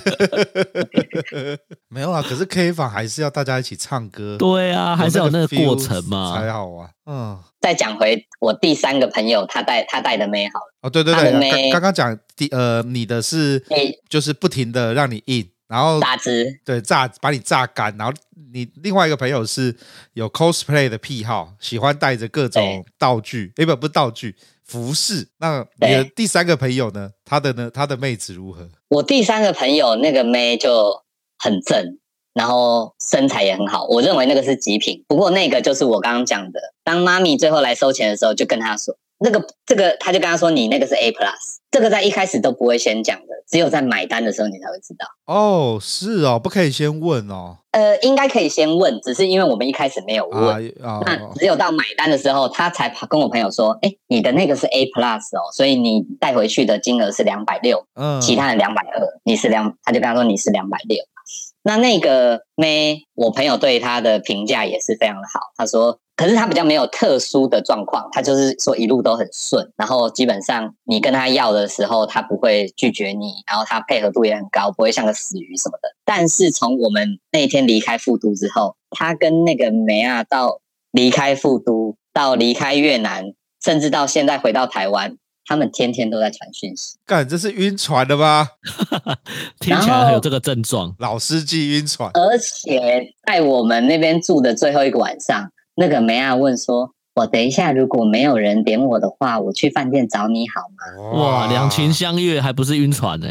没有啊，可是 K 房还是要大家一起唱歌。对啊，还是有那个过程嘛，才好啊。嗯。再讲回我第三个朋友，他带他带的妹好了。哦，对对对，刚刚讲第呃，你的是，就是不停的让你硬。然后榨汁，对，榨把你榨干。然后你另外一个朋友是有 cosplay 的癖好，喜欢带着各种道具，哎不不是道具，服饰。那你的第三个朋友呢？他的呢？他的妹子如何？我第三个朋友那个妹就很正，然后身材也很好。我认为那个是极品。不过那个就是我刚刚讲的，当妈咪最后来收钱的时候，就跟他说。那个这个，他就跟他说：“你那个是 A plus，这个在一开始都不会先讲的，只有在买单的时候你才会知道。”哦，是哦，不可以先问哦。呃，应该可以先问，只是因为我们一开始没有问，那只有到买单的时候，他才跟我朋友说：“哎，你的那个是 A plus 哦，所以你带回去的金额是两百六，嗯，其他的两百二，你是两，他就跟他说你是两百六。那那个妹，我朋友对他的评价也是非常的好，他说。”可是他比较没有特殊的状况，他就是说一路都很顺，然后基本上你跟他要的时候，他不会拒绝你，然后他配合度也很高，不会像个死鱼什么的。但是从我们那天离开富都之后，他跟那个梅亚到离开富都，到离开越南，甚至到现在回到台湾，他们天天都在传讯息。干，这是晕船的吗？听起来还有这个症状，老司机晕船。而且在我们那边住的最后一个晚上。那个梅亚问说：“我等一下，如果没有人点我的话，我去饭店找你好吗？”哇，两情相悦还不是晕船呢？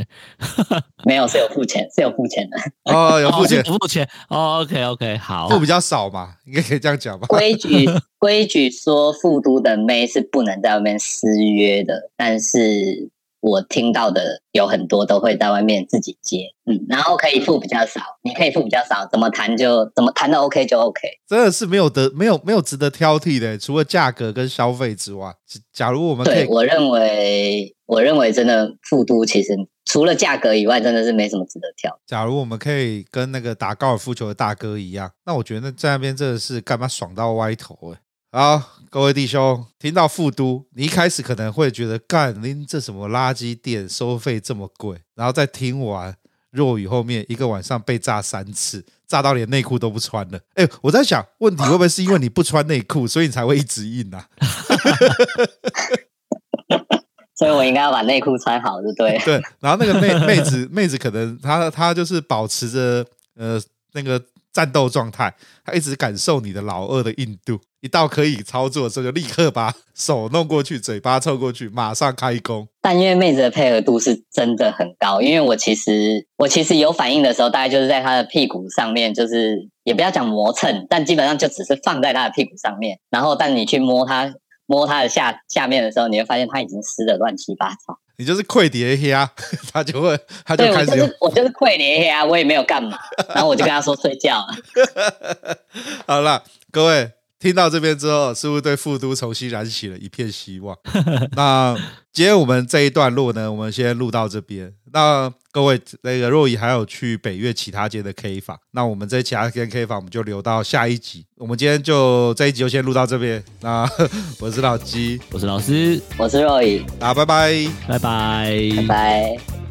没有，是有付钱，是有付钱的。哦，有付钱，哦、付钱。哦，OK OK，好，付比较少嘛，应该可以这样讲吧？规矩 规矩说，富都的妹是不能在外面私约的，但是。我听到的有很多都会在外面自己接，嗯，然后可以付比较少，你可以付比较少，怎么谈就怎么谈的 OK 就 OK，真的是没有得没有没有值得挑剔的，除了价格跟消费之外，假如我们对，我认为我认为真的富都其实除了价格以外，真的是没什么值得挑。假如我们可以跟那个打高尔夫球的大哥一样，那我觉得在那边真的是干嘛爽到歪头哎。好，各位弟兄，听到富都，你一开始可能会觉得，干，您这什么垃圾店，收费这么贵。然后再听完若雨后面一个晚上被炸三次，炸到连内裤都不穿了。哎，我在想，问题会不会是因为你不穿内裤，所以你才会一直硬啊？所以我应该要把内裤穿好，对不对？对。然后那个妹妹子妹子可能她她就是保持着呃那个。战斗状态，她一直感受你的老二的硬度，一到可以操作的时候，就立刻把手弄过去，嘴巴凑过去，马上开工。但因为妹子的配合度是真的很高，因为我其实我其实有反应的时候，大概就是在她的屁股上面，就是也不要讲磨蹭，但基本上就只是放在她的屁股上面，然后但你去摸她摸她的下下面的时候，你会发现她已经湿的乱七八糟。你就是溃碟黑他就会，他就开始。我就是我就是溃碟黑啊，我也没有干嘛，然后我就跟他说睡觉了。好了，各位听到这边之后，是不是对复都重新燃起了一片希望？那今天我们这一段路呢，我们先录到这边。那各位，那个若仪还有去北岳其他街的 K 房，那我们这其他间 K 房，我们就留到下一集。我们今天就这一集就先录到这边。那我是老鸡，我是老师，我是若仪，啊拜拜，拜拜，拜拜。